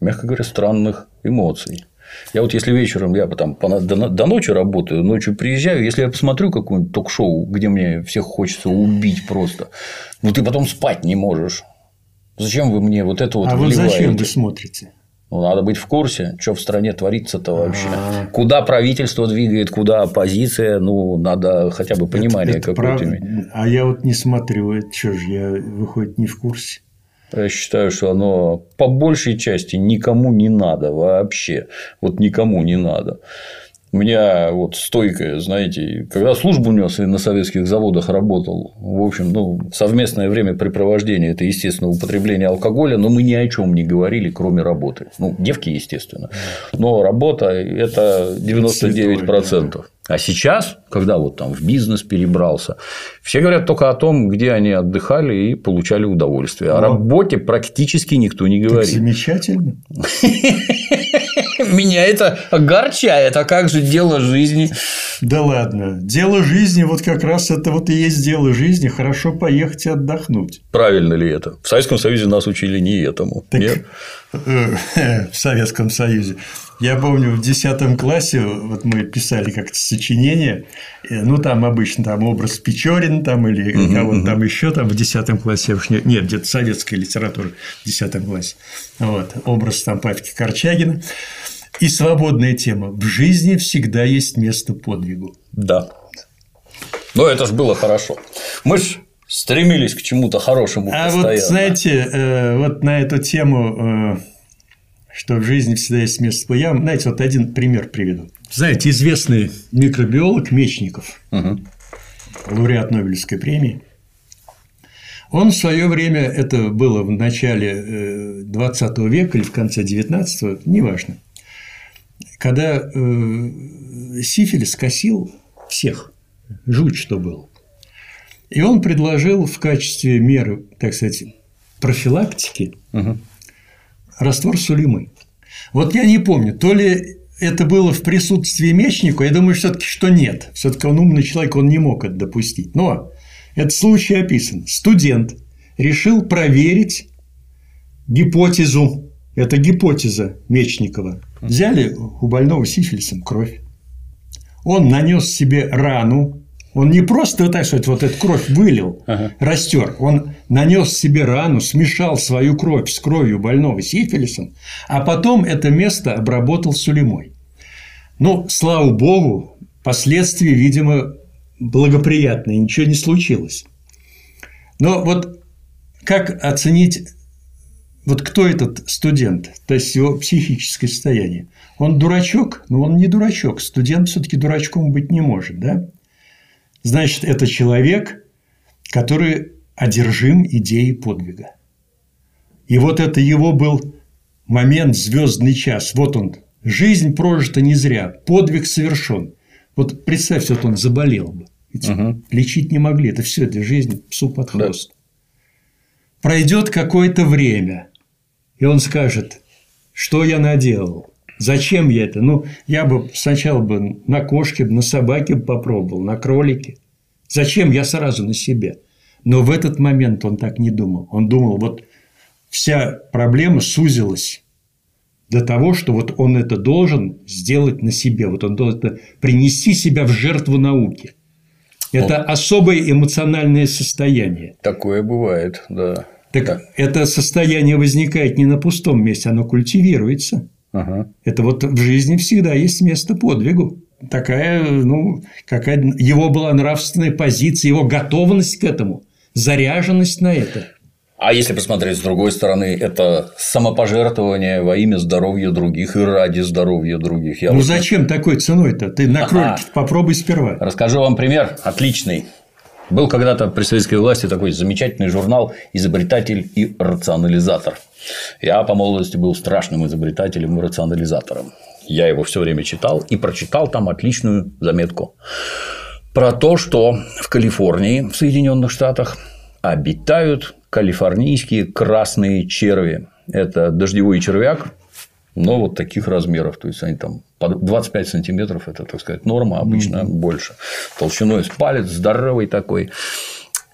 мягко говоря, странных эмоций. Я вот если вечером я там до, ночи работаю, ночью приезжаю, если я посмотрю какое-нибудь ток-шоу, где мне всех хочется убить просто, ну ты потом спать не можешь. Зачем вы мне вот это вот А вот зачем вы смотрите? Ну, надо быть в курсе, что в стране творится-то вообще. А-а-а. Куда правительство двигает, куда оппозиция, ну, надо хотя бы понимание какое-то иметь. А я вот не смотрю, это что же, я, выходит, не в курсе. Я считаю, что оно по большей части никому не надо вообще. Вот никому не надо. У меня вот стойкая, знаете, когда службу нес и на советских заводах работал, в общем, ну, совместное времяпрепровождение – это, естественно, употребление алкоголя, но мы ни о чем не говорили, кроме работы. Ну, девки, естественно. Но работа – это 99%. А сейчас, когда вот там в бизнес перебрался, все говорят только о том, где они отдыхали и получали удовольствие. О работе практически никто не говорит. Так замечательно. Меня это огорчает. А как же дело жизни? Да ладно. Дело жизни, вот как раз это вот и есть дело жизни. Хорошо поехать и отдохнуть. Правильно ли это? В Советском Союзе нас учили не этому. Так, Нет? Э, в Советском Союзе. Я помню, в 10 классе вот мы писали как-то сочинение, ну, там обычно там образ Печорин там или угу, кого-то угу. там еще там в 10 классе, уж нет, нет где-то советская литература в 10 классе. Вот, образ там Павки Корчагина. И свободная тема. В жизни всегда есть место подвигу. Да. Но это же было хорошо. Мы же стремились к чему-то хорошему А постоянно. вот, знаете, э, вот на эту тему э, что в жизни всегда есть место. Я, знаете, вот один пример приведу. Знаете, известный микробиолог Мечников, угу. лауреат Нобелевской премии, он в свое время, это было в начале 20 э, века или в конце 19-го, неважно, когда сифилис косил всех, жуть что был. И он предложил в качестве меры, так сказать, профилактики угу. раствор сулимы. Вот я не помню, то ли это было в присутствии Мечника, я думаю, все-таки, что нет. Все-таки он умный человек, он не мог это допустить. Но этот случай описан. Студент решил проверить гипотезу. Это гипотеза Мечникова. Взяли у больного сифилисом кровь. Он нанес себе рану. Он не просто, так сказать, вот эту кровь вылил, ага. растер. Он нанес себе рану, смешал свою кровь с кровью больного сифилисом, а потом это место обработал сулемой. Ну, слава богу, последствия, видимо, благоприятные, ничего не случилось. Но вот как оценить, вот кто этот студент, то есть его психическое состояние? Он дурачок, но он не дурачок. Студент все-таки дурачком быть не может, да? Значит, это человек, который одержим идеей подвига. И вот это его был момент, звездный час. Вот он, жизнь прожита не зря, подвиг совершен. Вот представь, вот он заболел бы. угу. Лечить не могли. Это все, это жизнь псу под хвост. Да. Пройдет какое-то время, и он скажет, что я наделал. Зачем я это? Ну, я бы сначала бы на кошке, на собаке попробовал, на кролике. Зачем я сразу на себе? Но в этот момент он так не думал. Он думал, вот вся проблема сузилась до того, что вот он это должен сделать на себе. Вот он должен это принести себя в жертву науки. Это О. особое эмоциональное состояние. Такое бывает, да. Так да. это состояние возникает не на пустом месте, оно культивируется. Ага. Это вот в жизни всегда есть место подвигу. Такая, ну, какая его была нравственная позиция, его готовность к этому, заряженность на это. А если посмотреть с другой стороны, это самопожертвование во имя здоровья других и ради здоровья других. Я ну вот... зачем такой ценой-то? Ты на кролике попробуй сперва. Расскажу вам пример отличный. Был когда-то при советской власти такой замечательный журнал «Изобретатель и рационализатор». Я по молодости был страшным изобретателем и рационализатором. Я его все время читал и прочитал там отличную заметку про то, что в Калифорнии, в Соединенных Штатах, обитают калифорнийские красные черви. Это дождевой червяк, но вот таких размеров. То есть они там 25 сантиметров это, так сказать, норма, обычно mm-hmm. больше. Толщиной с палец, здоровый такой.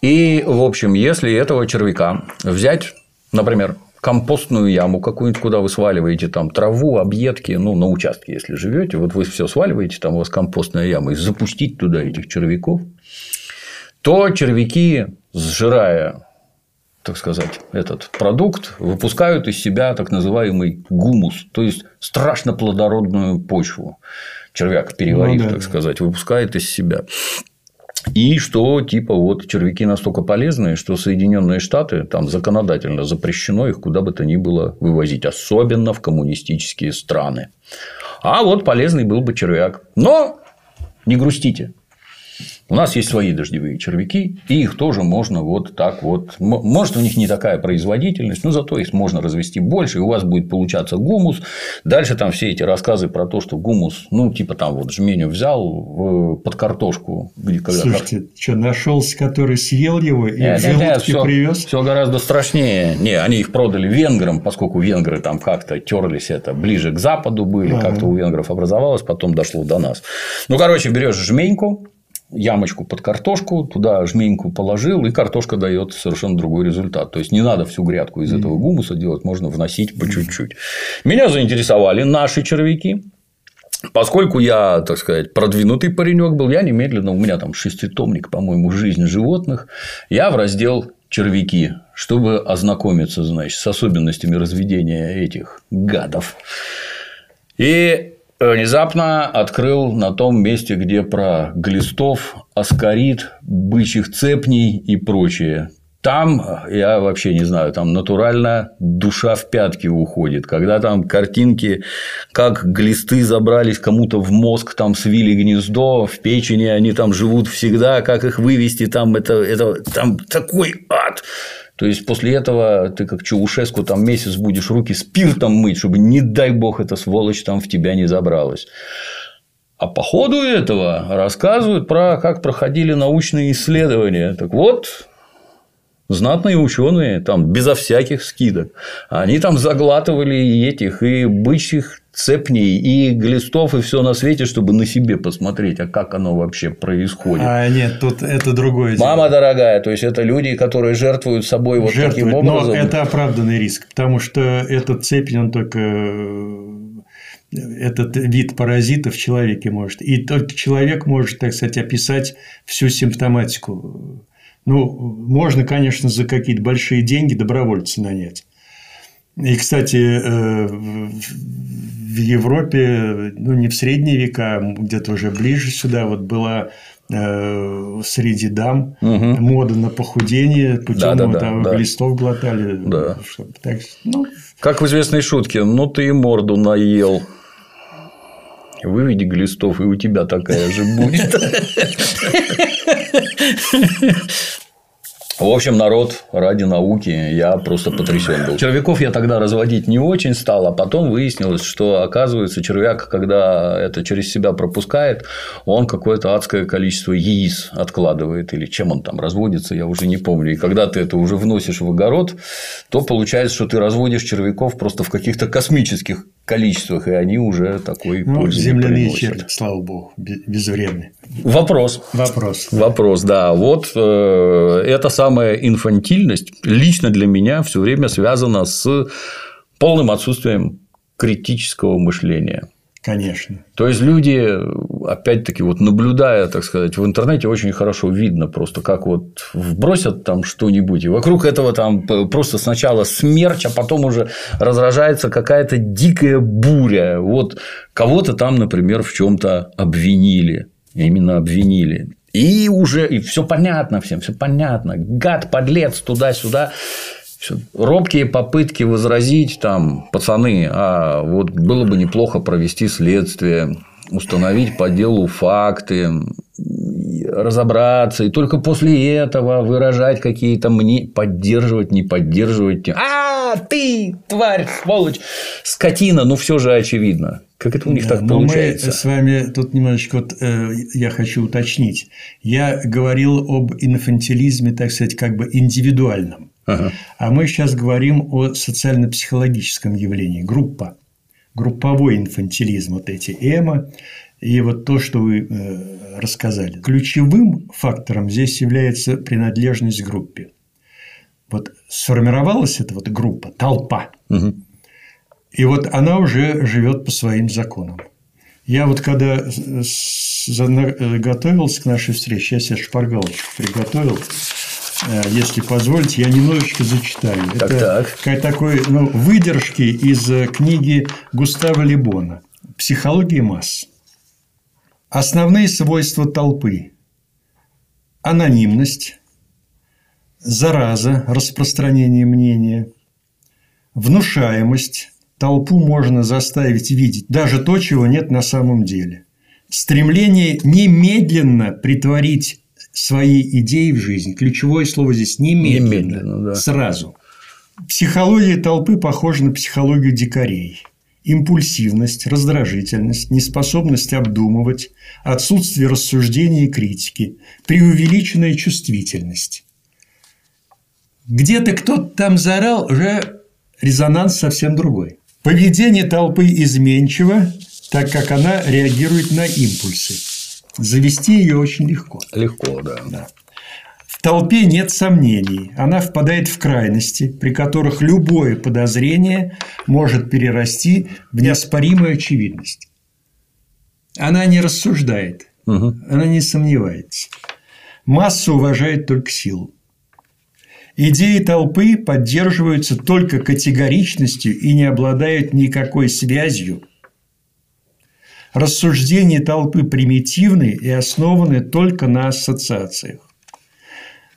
И, в общем, если этого червяка взять, например, компостную яму какую-нибудь, куда вы сваливаете там траву, объедки, ну, на участке, если живете, вот вы все сваливаете, там у вас компостная яма, и запустить туда этих червяков, то червяки, сжирая так сказать, этот продукт, выпускают из себя так называемый гумус, то есть страшно плодородную почву. Червяк, переварив, ну, да, так сказать, выпускает из себя. И что, типа, вот червяки настолько полезные, что Соединенные Штаты там законодательно запрещено их куда бы то ни было вывозить, особенно в коммунистические страны. А вот полезный был бы червяк. Но не грустите. У нас есть свои дождевые червяки, и их тоже можно вот так вот. Может, у них не такая производительность, но зато их можно развести больше, и у вас будет получаться гумус. Дальше там все эти рассказы про то, что гумус, ну, типа там вот жменю взял под картошку. Где, когда Слушайте, что, нашелся, который съел его и нет, в желудке нет, привез? Все гораздо страшнее. Не, они их продали венграм, поскольку венгры там как-то терлись это ближе к западу были, ага. как-то у венгров образовалось, потом дошло до нас. Ну, короче, берешь жменьку, ямочку под картошку, туда жменьку положил, и картошка дает совершенно другой результат. То есть не надо всю грядку из этого гумуса делать, можно вносить по чуть-чуть. Меня заинтересовали наши червяки. Поскольку я, так сказать, продвинутый паренек был, я немедленно, у меня там шеститомник, по-моему, «Жизнь животных», я в раздел червяки, чтобы ознакомиться, значит, с особенностями разведения этих гадов. И внезапно открыл на том месте, где про глистов, аскарит, бычьих цепней и прочее. Там, я вообще не знаю, там натурально душа в пятки уходит, когда там картинки, как глисты забрались кому-то в мозг, там свили гнездо, в печени они там живут всегда, как их вывести, там это, это там такой ад. То есть после этого ты как Чаушеску там месяц будешь руки спиртом мыть, чтобы не дай бог эта сволочь там в тебя не забралась. А по ходу этого рассказывают про как проходили научные исследования. Так вот, знатные ученые, там, безо всяких скидок, они там заглатывали и этих, и бычьих цепней, и глистов, и все на свете, чтобы на себе посмотреть, а как оно вообще происходит. А нет, тут это другое дело. Мама дорогая, то есть это люди, которые жертвуют собой вот жертвуют, таким образом. Но это оправданный риск, потому что этот цепень, он только этот вид паразита в человеке может. И только человек может, так сказать, описать всю симптоматику. Ну, можно, конечно, за какие-то большие деньги добровольца нанять. И, кстати, э, в Европе, ну, не в средние века, где-то уже ближе сюда, вот была э, среди дам угу. мода на похудение, путем да, да, там, да, глистов глотали. Да. Чтобы, так, ну... Как в известной шутке, ну ты и морду наел. Выведи глистов, и у тебя такая же будет. В общем, народ ради науки, я просто потрясен был. Червяков я тогда разводить не очень стал, а потом выяснилось, что оказывается червяк, когда это через себя пропускает, он какое-то адское количество яиц откладывает или чем он там разводится, я уже не помню. И когда ты это уже вносишь в огород, то получается, что ты разводишь червяков просто в каких-то космических количествах, и они уже такой ну, пользы земляные не черви, слава богу, безвредны. Вопрос. Вопрос. Вопрос, да. Вот э, эта самая инфантильность лично для меня все время связана с полным отсутствием критического мышления. Конечно. То есть люди, опять-таки, вот наблюдая, так сказать, в интернете очень хорошо видно просто, как вот вбросят там что-нибудь, и вокруг этого там просто сначала смерч, а потом уже разражается какая-то дикая буря. Вот кого-то там, например, в чем-то обвинили, именно обвинили. И уже и все понятно всем, все понятно. Гад, подлец, туда-сюда. Робкие попытки возразить там, пацаны, а вот было бы неплохо провести следствие, установить по делу факты, разобраться, и только после этого выражать какие-то мне поддерживать, не поддерживать. А, ты, тварь, сволочь, скотина, ну все же очевидно. Как это у них да, так получается? Мы с вами тут немножечко вот, э, я хочу уточнить. Я говорил об инфантилизме, так сказать, как бы индивидуальном. Ага. А мы сейчас говорим о социально-психологическом явлении. Группа. Групповой инфантилизм. Вот эти эмо. И вот то, что вы э, рассказали. Ключевым фактором здесь является принадлежность к группе. Вот сформировалась эта вот группа, толпа. Угу. И вот она уже живет по своим законам. Я вот когда готовился к нашей встрече, я себе шпаргалочку приготовил. Э, если позволите, я немножечко зачитаю. Так, Это так. такой ну, выдержки из э, книги Густава Лебона «Психология масс». Основные свойства толпы – анонимность, зараза, распространение мнения, внушаемость, толпу можно заставить видеть даже то, чего нет на самом деле, стремление немедленно притворить свои идеи в жизнь. Ключевое слово здесь немедленно, немедленно да. сразу. Психология толпы похожа на психологию дикарей импульсивность, раздражительность, неспособность обдумывать, отсутствие рассуждения и критики, преувеличенная чувствительность. Где-то кто-то там заорал, уже резонанс совсем другой. Поведение толпы изменчиво, так как она реагирует на импульсы. Завести ее очень легко. Легко, да. да. В толпе нет сомнений. Она впадает в крайности, при которых любое подозрение может перерасти в неоспоримую очевидность. Она не рассуждает, угу. она не сомневается. Масса уважает только силу. Идеи толпы поддерживаются только категоричностью и не обладают никакой связью. Рассуждения толпы примитивны и основаны только на ассоциациях.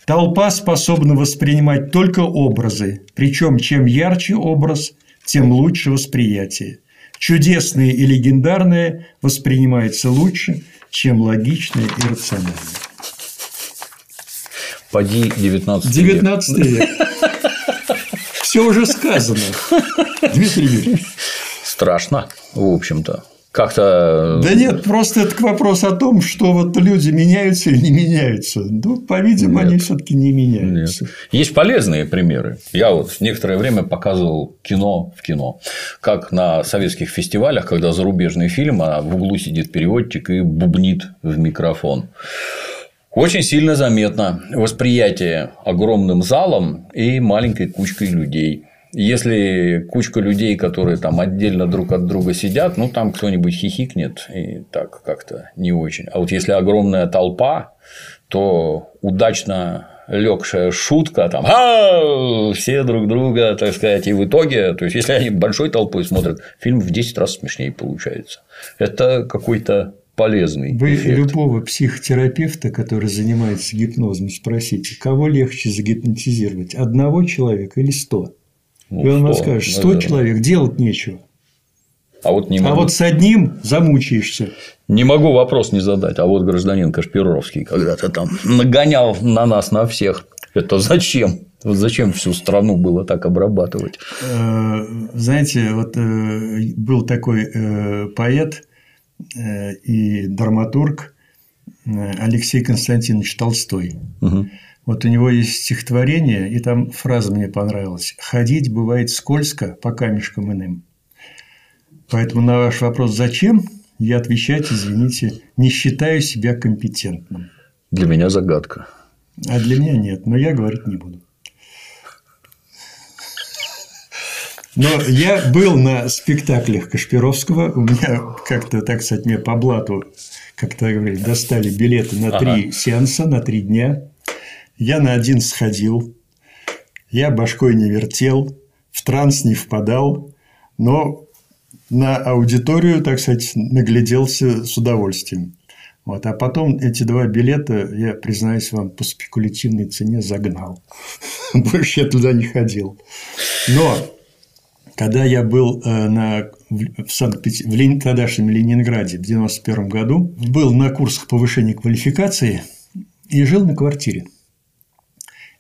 Толпа способна воспринимать только образы, причем чем ярче образ, тем лучше восприятие. Чудесное и легендарное воспринимается лучше, чем логичное и рациональное. Поди 19 век. 19 век. Все уже сказано. Дмитрий Юрьевич. Страшно, в общем-то. Как-то... Да нет, просто это вопрос о том, что вот люди меняются или не меняются. Ну, по-видимому, они все-таки не меняются. Нет. Есть полезные примеры. Я вот некоторое время показывал кино в кино. Как на советских фестивалях, когда зарубежный фильм, а в углу сидит переводчик и бубнит в микрофон. Очень сильно заметно восприятие огромным залом и маленькой кучкой людей. Если кучка людей, которые там отдельно друг от друга сидят, ну там кто-нибудь хихикнет и так как-то не очень. А вот если огромная толпа, то удачно легшая шутка, там, а все друг друга, так сказать, и в итоге, то есть, если они большой толпой смотрят, фильм в 10 раз смешнее получается. Это какой-то полезный. Вы эффект. любого психотерапевта, который занимается гипнозом, спросите, кого легче загипнотизировать, одного человека или сто? Ну, и он вам скажет, 100 человек, делать нечего. А вот, не а могу. а вот с одним замучаешься. Не могу вопрос не задать. А вот гражданин Кашпировский когда-то там нагонял на нас, на всех. Это зачем? Вот зачем всю страну было так обрабатывать? Э, знаете, вот э, был такой э, поэт и драматург Алексей Константинович Толстой. Угу. Вот у него есть стихотворение, и там фраза мне понравилась. «Ходить бывает скользко по камешкам иным». Поэтому на ваш вопрос «Зачем?» я отвечать, извините, не считаю себя компетентным. Для меня загадка. А для меня нет, но я говорить не буду. Но я был на спектаклях Кашпировского. У меня как-то, так сказать, мне по блату, как-то говорили, достали билеты на три ага. сеанса, на три дня. Я на один сходил, я башкой не вертел, в транс не впадал, но на аудиторию, так сказать, нагляделся с удовольствием. Вот. А потом эти два билета, я признаюсь вам, по спекулятивной цене загнал. Больше я туда не ходил. Но когда я был э, на, в, Санкт в Лени, тогдашнем Ленинграде в 91 году, был на курсах повышения квалификации и жил на квартире.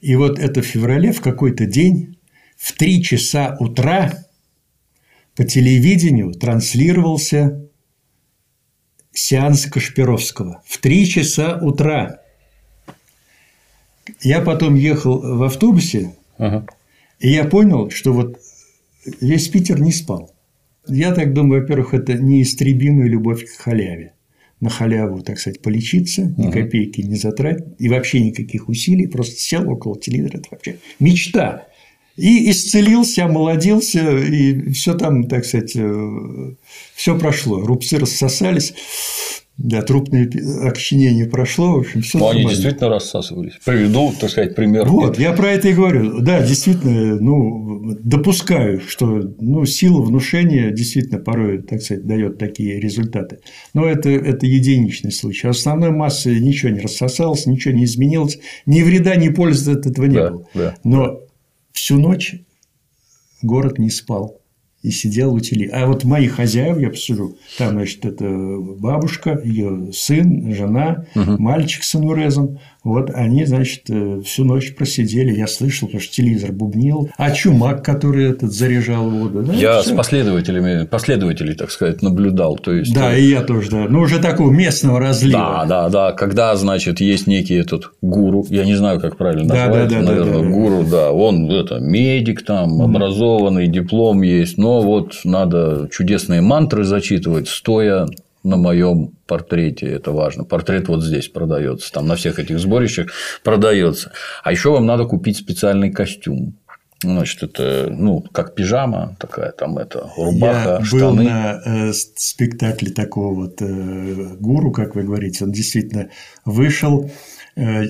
И вот это в феврале в какой-то день в 3 часа утра по телевидению транслировался сеанс Кашпировского. В 3 часа утра. Я потом ехал в автобусе, ага. и я понял, что вот весь Питер не спал. Я так думаю, во-первых, это неистребимая любовь к халяве на халяву, так сказать, полечиться, ни копейки не затратить, и вообще никаких усилий, просто сел около телевизора, это вообще мечта. И исцелился, омолодился, и все там, так сказать, э, все прошло. Рубцы рассосались. Да, трупное окоченение прошло, в общем, все Но они действительно рассасывались. Приведу, так сказать, пример. Вот, я про это и говорю. Да, действительно, ну, допускаю, что ну, сила внушения действительно порой, так сказать, дает такие результаты. Но это, это единичный случай. Основной массы ничего не рассосалось, ничего не изменилось. Ни вреда, ни пользы от этого не да, было. Да, Но да. всю ночь город не спал и сидел у теле. А вот мои хозяев, я посужу, там, значит, это бабушка, ее сын, жена, угу. мальчик с анурезом. Вот они, значит, э, всю ночь просидели. Я слышал, потому что телевизор бубнил. А чумак, который этот заряжал воду. Да, я с последователями, последователей, так сказать, наблюдал. То есть... Да, э, и я тоже, да. Ну, уже такого местного разлива. Да, да, да. Когда, значит, есть некий этот гуру, я не знаю, как правильно да, назвать, да, да, наверное, да, да, гуру, да. Он это медик там, образованный, диплом есть, но вот надо чудесные мантры зачитывать, стоя на моем портрете, это важно. Портрет вот здесь продается, там на всех этих сборищах продается. А еще вам надо купить специальный костюм. Значит, это, ну, как пижама такая, там это рубаха, Я штаны. был на э, спектакле такого вот э, гуру, как вы говорите, он действительно вышел,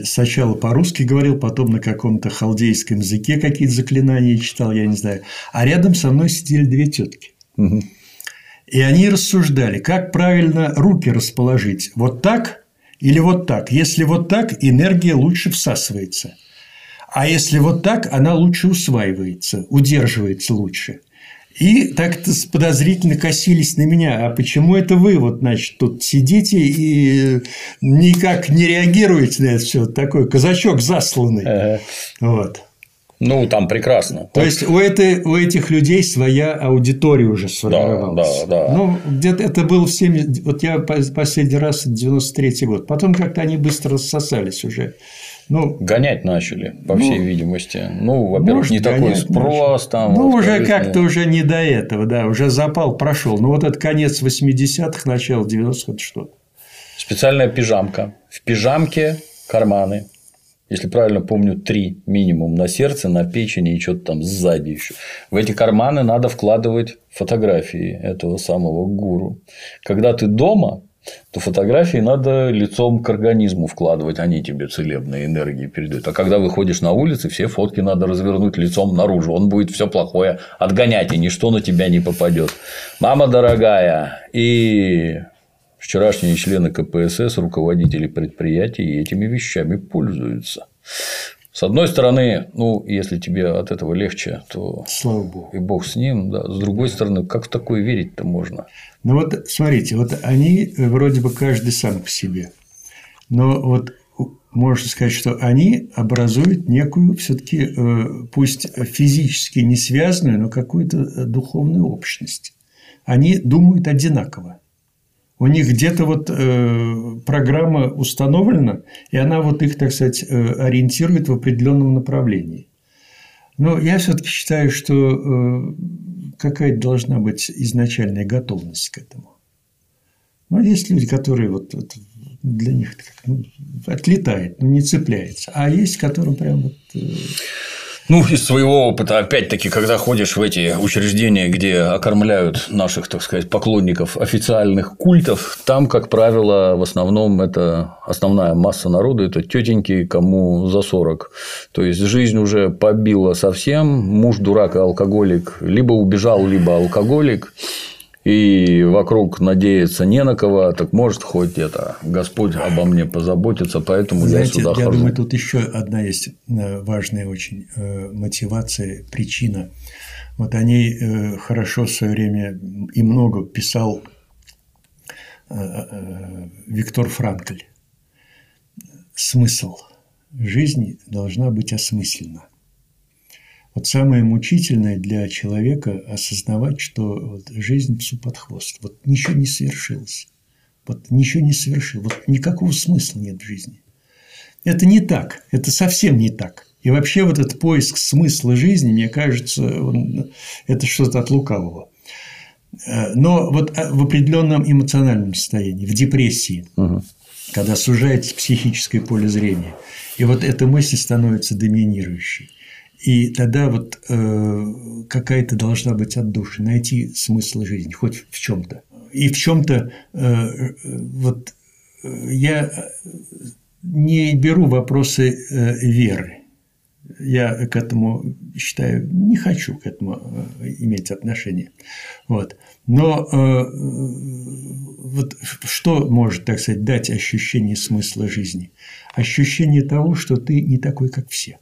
сначала по-русски говорил, потом на каком-то халдейском языке какие-то заклинания читал, я не знаю. А рядом со мной сидели две тетки. Угу. И они рассуждали, как правильно руки расположить. Вот так или вот так. Если вот так, энергия лучше всасывается. А если вот так, она лучше усваивается, удерживается лучше. И так-то подозрительно косились на меня. А почему это вы вот, значит, тут сидите и никак не реагируете на это все? Такой казачок засланный. Ага. Вот. Ну, там прекрасно. То есть у, этой, у этих людей своя аудитория уже сформировалась. Да, да, да. Ну, где-то это было в 70... Вот я последний раз 93 год. Потом как-то они быстро рассосались уже. Ну, гонять начали, по всей ну, видимости. Ну, во-первых, не такой спрос там. Ну, уже как-то уже не до этого, да, уже запал прошел. Ну, вот этот конец 80-х, начало 90-х, это что? Специальная пижамка. В пижамке карманы. Если правильно помню, три минимум на сердце, на печени и что-то там сзади еще. В эти карманы надо вкладывать фотографии этого самого гуру. Когда ты дома, то фотографии надо лицом к организму вкладывать, они тебе целебные энергии передают. А когда выходишь на улицу, все фотки надо развернуть лицом наружу. Он будет все плохое отгонять, и ничто на тебя не попадет. Мама дорогая, и вчерашние члены КПСС, руководители предприятий этими вещами пользуются. С одной стороны, ну, если тебе от этого легче, то Слава Богу. и Бог с ним, да. С другой стороны, как в такое верить-то можно? Ну вот смотрите, вот они вроде бы каждый сам по себе, но вот можно сказать, что они образуют некую все-таки, э, пусть физически не связанную, но какую-то духовную общность. Они думают одинаково. У них где-то вот э, программа установлена, и она вот их, так сказать, э, ориентирует в определенном направлении. Но я все-таки считаю, что э, какая-то должна быть изначальная готовность к этому. Но есть люди, которые вот, для них ну, отлетает, но не цепляется. А есть, которым прям вот ну, из своего опыта, опять-таки, когда ходишь в эти учреждения, где окормляют наших, так сказать, поклонников официальных культов, там, как правило, в основном это основная масса народа, это тетеньки, кому за 40. То есть жизнь уже побила совсем, муж дурак и алкоголик, либо убежал, либо алкоголик и вокруг надеяться не на кого, так может хоть это Господь обо мне позаботится, поэтому Знаете, я сюда я хожу. Я думаю, тут еще одна есть э, важная очень э, мотивация, причина. Вот о ней э, хорошо в свое время и много писал Виктор Франкль. Смысл жизни должна быть осмыслена. Вот самое мучительное для человека осознавать, что вот жизнь псу под хвост. Вот ничего не совершилось. Вот ничего не совершил. Вот никакого смысла нет в жизни. Это не так. Это совсем не так. И вообще вот этот поиск смысла жизни, мне кажется, он, это что-то от лукавого. Но вот а, в определенном эмоциональном состоянии, в депрессии, угу. когда сужается психическое поле зрения, и вот эта мысль становится доминирующей. И тогда вот э, какая-то должна быть отдушина, найти смысл жизни, хоть в чем-то. И в чем-то э, вот э, я не беру вопросы э, веры. Я к этому считаю, не хочу к этому э, иметь отношение. Вот. Но э, вот что может, так сказать, дать ощущение смысла жизни? Ощущение того, что ты не такой, как все.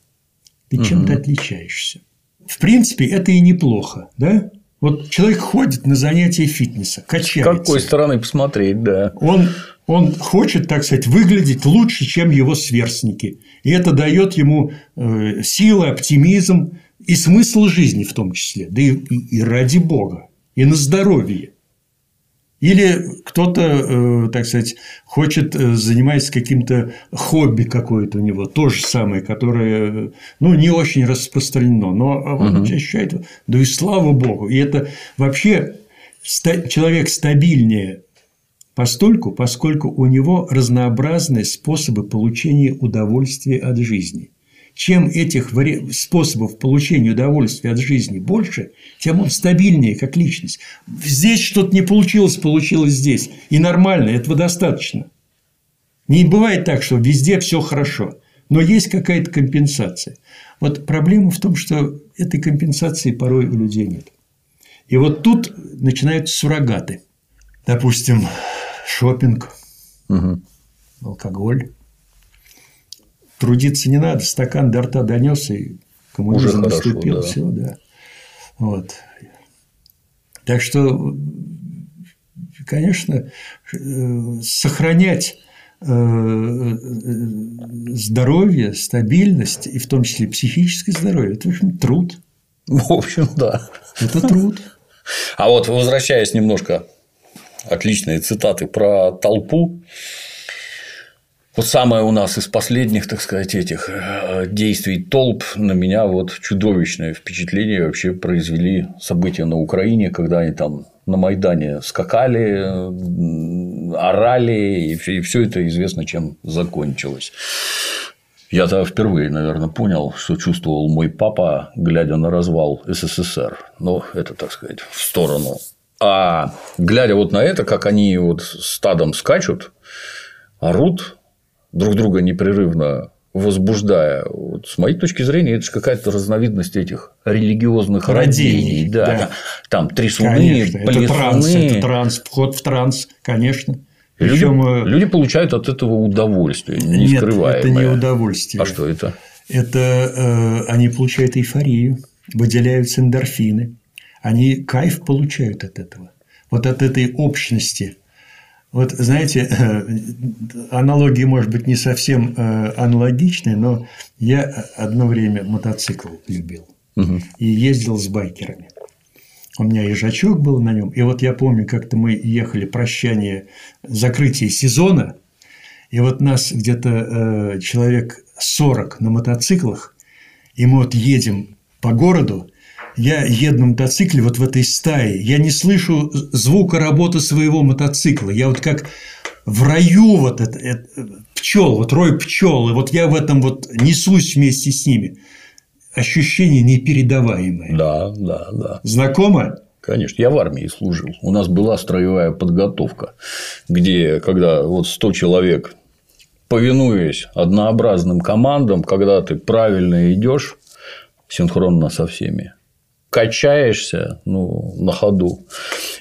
Ты угу. чем-то отличаешься. В принципе, это и неплохо, да? Вот человек ходит на занятия фитнеса, качается. С какой стороны посмотреть, да. Он, он хочет, так сказать, выглядеть лучше, чем его сверстники. И это дает ему э, силы, оптимизм и смысл жизни в том числе. Да и, и, и ради Бога, и на здоровье. Или кто-то, э, так сказать, хочет э, заниматься каким-то хобби какое-то у него, то же самое, которое, ну, не очень распространено, но он угу. ощущает, да и слава богу. И это вообще человек стабильнее постольку, поскольку у него разнообразные способы получения удовольствия от жизни – чем этих способов получения удовольствия от жизни больше, тем он стабильнее как личность. Здесь что-то не получилось, получилось здесь. И нормально, этого достаточно. Не бывает так, что везде все хорошо, но есть какая-то компенсация. Вот проблема в том, что этой компенсации порой у людей нет. И вот тут начинаются суррогаты. Допустим, шопинг, угу. алкоголь, трудиться не надо, стакан до рта донес, и коммунизм Уже наступил, да. все, да. Вот. Так что, конечно, сохранять э, здоровье, стабильность, и в том числе психическое здоровье, это, в общем, труд. В общем, да. Это труд. А вот возвращаясь немножко отличные цитаты про толпу. Вот самое у нас из последних, так сказать, этих э, действий толп на меня вот чудовищное впечатление вообще произвели события на Украине, когда они там на Майдане скакали, орали, и все это известно, чем закончилось. Я тогда впервые, наверное, понял, что чувствовал мой папа, глядя на развал СССР. Ну, это, так сказать, в сторону. А глядя вот на это, как они вот стадом скачут, орут, друг друга непрерывно возбуждая. Вот, с моей точки зрения, это же какая-то разновидность этих религиозных родений. Да. да. Там трясуны, конечно. Это транс, это транс, вход в транс, конечно. Люди, Причем... Э, люди получают от этого удовольствие, не Нет, это не удовольствие. А что это? Это э, они получают эйфорию, выделяются эндорфины, они кайф получают от этого, вот от этой общности. Вот, знаете, э, аналогии, может быть, не совсем э, аналогичные, но я одно время мотоцикл любил угу. и ездил с байкерами. У меня ежачок был на нем. И вот я помню, как-то мы ехали прощание, закрытие сезона, и вот нас где-то э, человек 40 на мотоциклах, и мы вот едем по городу, я еду на мотоцикле вот в этой стае, я не слышу звука работы своего мотоцикла. Я вот как в раю вот это, это пчел, вот рой пчел, и вот я в этом вот несусь вместе с ними ощущение непередаваемое. Да, да, да. Знакомо? Конечно, я в армии служил. У нас была строевая подготовка, где, когда вот 100 человек, повинуясь однообразным командам, когда ты правильно идешь синхронно со всеми, качаешься ну, на ходу.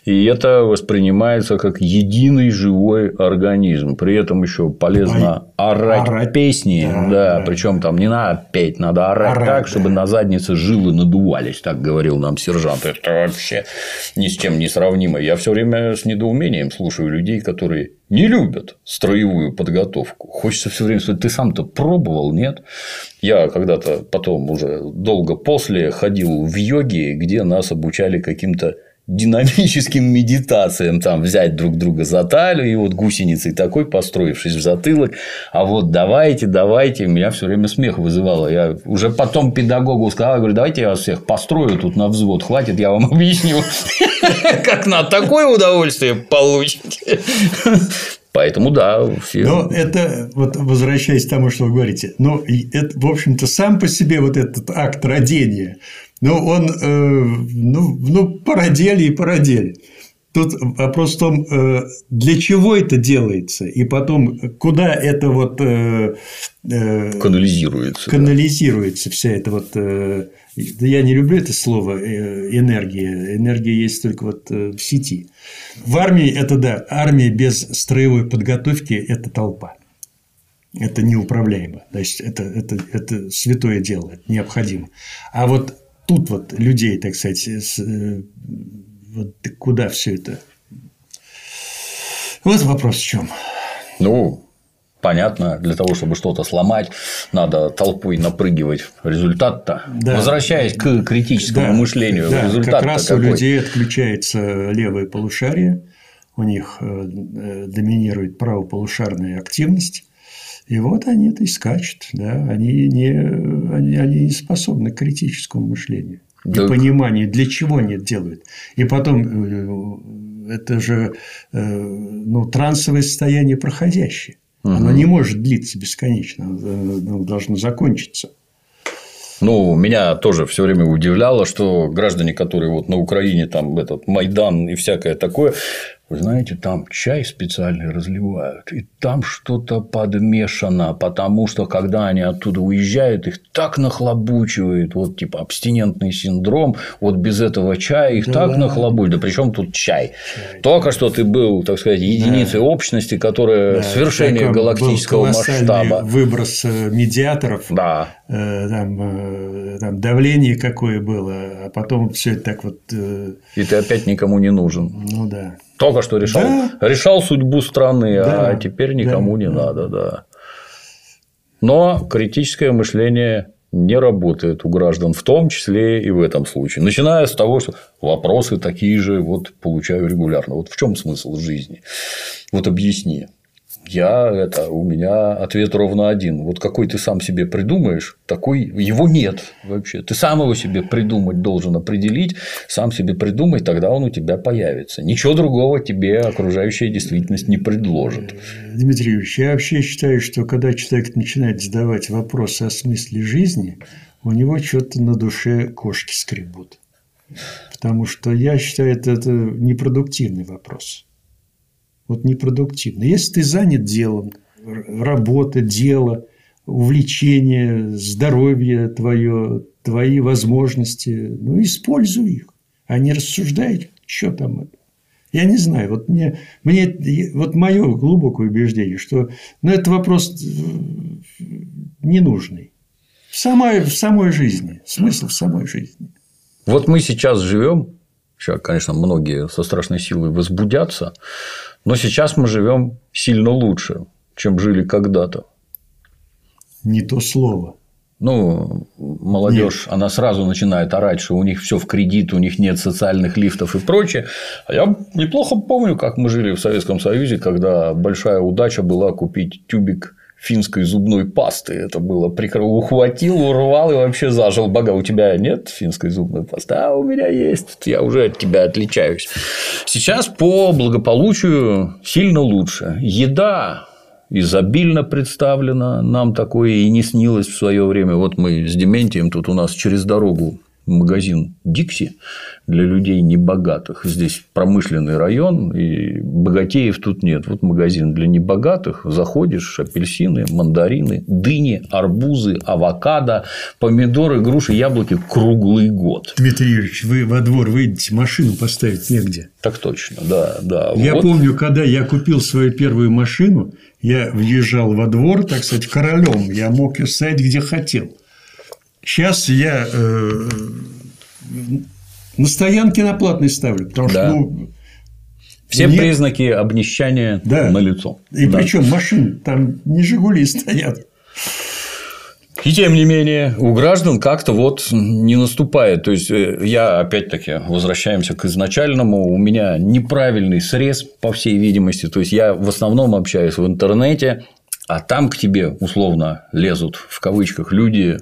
И это воспринимается как единый живой организм. При этом еще полезно орать, орать песни. Да, да, да. Причем там не надо петь, надо орать, орать так, чтобы на заднице жилы надувались, так говорил нам сержант. Это вообще ни с чем не сравнимо. Я все время с недоумением слушаю людей, которые не любят строевую подготовку. Хочется все время сказать, ты сам-то пробовал, нет? Я когда-то потом уже долго после ходил в йоги, где нас обучали каким-то динамическим медитациям, там взять друг друга за талию и вот гусеницей такой, построившись в затылок, а вот давайте, давайте, меня все время смех вызывало. Я уже потом педагогу сказал, говорю, давайте я вас всех построю тут на взвод, хватит, я вам объясню, как на такое удовольствие получите. Поэтому да, все. Но это, вот возвращаясь к тому, что вы говорите, ну, это, в общем-то, сам по себе вот этот акт родения, ну, он, э, ну, ну, породели и породели. Тут вопрос в том, э, для чего это делается, и потом, куда это вот э, канализируется. Канализируется да. вся эта вот. Я не люблю это слово энергия. Энергия есть только вот в сети. В армии это да, армия без строевой подготовки – это толпа. Это неуправляемо. Значит, это, это, это святое дело, это необходимо. А вот тут вот людей, так сказать, с, э, вот куда все это? Вот вопрос в чем. Ну, понятно, для того, чтобы что-то сломать, надо толпой напрыгивать. Результат-то, да. возвращаясь к критическому да. мышлению, да. результат как раз какой? у людей отключается левое полушарие, у них э, э, доминирует правополушарная активность, и вот они это и скачут, да, они не, они, они не способны к критическому мышлению и пониманию, для чего они это делают. И потом э, это же э, ну, трансовое состояние проходящее. Угу. Оно не может длиться бесконечно, оно должно закончиться. Ну, меня тоже все время удивляло, что граждане, которые вот на Украине там этот Майдан и всякое такое, вы знаете, там чай специальный разливают, и там что-то подмешано, потому что когда они оттуда уезжают, их так нахлобучивает, вот типа абстинентный синдром, вот без этого чая их да. так нахлобучивает, да причем тут чай? чай. Только что ты был, так сказать, единицей да. общности, которая да. свершение галактического масштаба. Выброс э, медиаторов да. э, там, э, там давление какое было, а потом все это так вот. И ты опять никому не нужен. Ну да. Только что решал, да. решал судьбу страны, а да. а теперь никому да. не да. надо, да. Но критическое мышление не работает у граждан, в том числе и в этом случае. Начиная с того, что вопросы такие же вот получаю регулярно. Вот в чем смысл жизни? Вот объясни. Я это, у меня ответ ровно один. Вот какой ты сам себе придумаешь, такой его нет вообще. Ты сам его себе придумать должен определить, сам себе придумай, тогда он у тебя появится. Ничего другого тебе окружающая действительность не предложит. Дмитрий Юрьевич, я вообще считаю, что когда человек начинает задавать вопросы о смысле жизни, у него что-то на душе кошки скребут. Потому что я считаю, это, это непродуктивный вопрос вот непродуктивно. Если ты занят делом, работа, дело, увлечение, здоровье твое, твои возможности, ну, используй их, а не рассуждай, что там это. Я не знаю, вот мне, мне вот мое глубокое убеждение, что ну, это вопрос э, ненужный. В самой, в самой жизни, смысл в самой жизни. Вот мы сейчас живем, сейчас, конечно, многие со страшной силой возбудятся, но сейчас мы живем сильно лучше, чем жили когда-то. Не то слово. Ну, молодежь, нет. она сразу начинает орать, что у них все в кредит, у них нет социальных лифтов и прочее. А я неплохо помню, как мы жили в Советском Союзе, когда большая удача была купить тюбик финской зубной пасты. Это было прикро... Ухватил, урвал и вообще зажил. Бога, у тебя нет финской зубной пасты? А у меня есть. Я уже от тебя отличаюсь. Сейчас по благополучию сильно лучше. Еда изобильно представлена. Нам такое и не снилось в свое время. Вот мы с Дементием тут у нас через дорогу магазин Дикси для людей небогатых. Здесь промышленный район, и богатеев тут нет. Вот магазин для небогатых. Заходишь, апельсины, мандарины, дыни, арбузы, авокадо, помидоры, груши, яблоки круглый год. Дмитрий Юрьевич, вы во двор выйдете, машину поставить негде. Так точно, да, да. Я вот. помню, когда я купил свою первую машину, я въезжал во двор, так сказать, королем. Я мог стоять где хотел. Сейчас я э, на стоянке на платной ставлю, потому да. что ну, все нет... признаки обнищания да. на лицо. И да. причем машины там не Жигули стоят. И тем не менее, у граждан как-то вот не наступает. То есть, э, я опять-таки возвращаемся к изначальному. У меня неправильный срез, по всей видимости. То есть, я в основном общаюсь в интернете, а там к тебе условно лезут в кавычках люди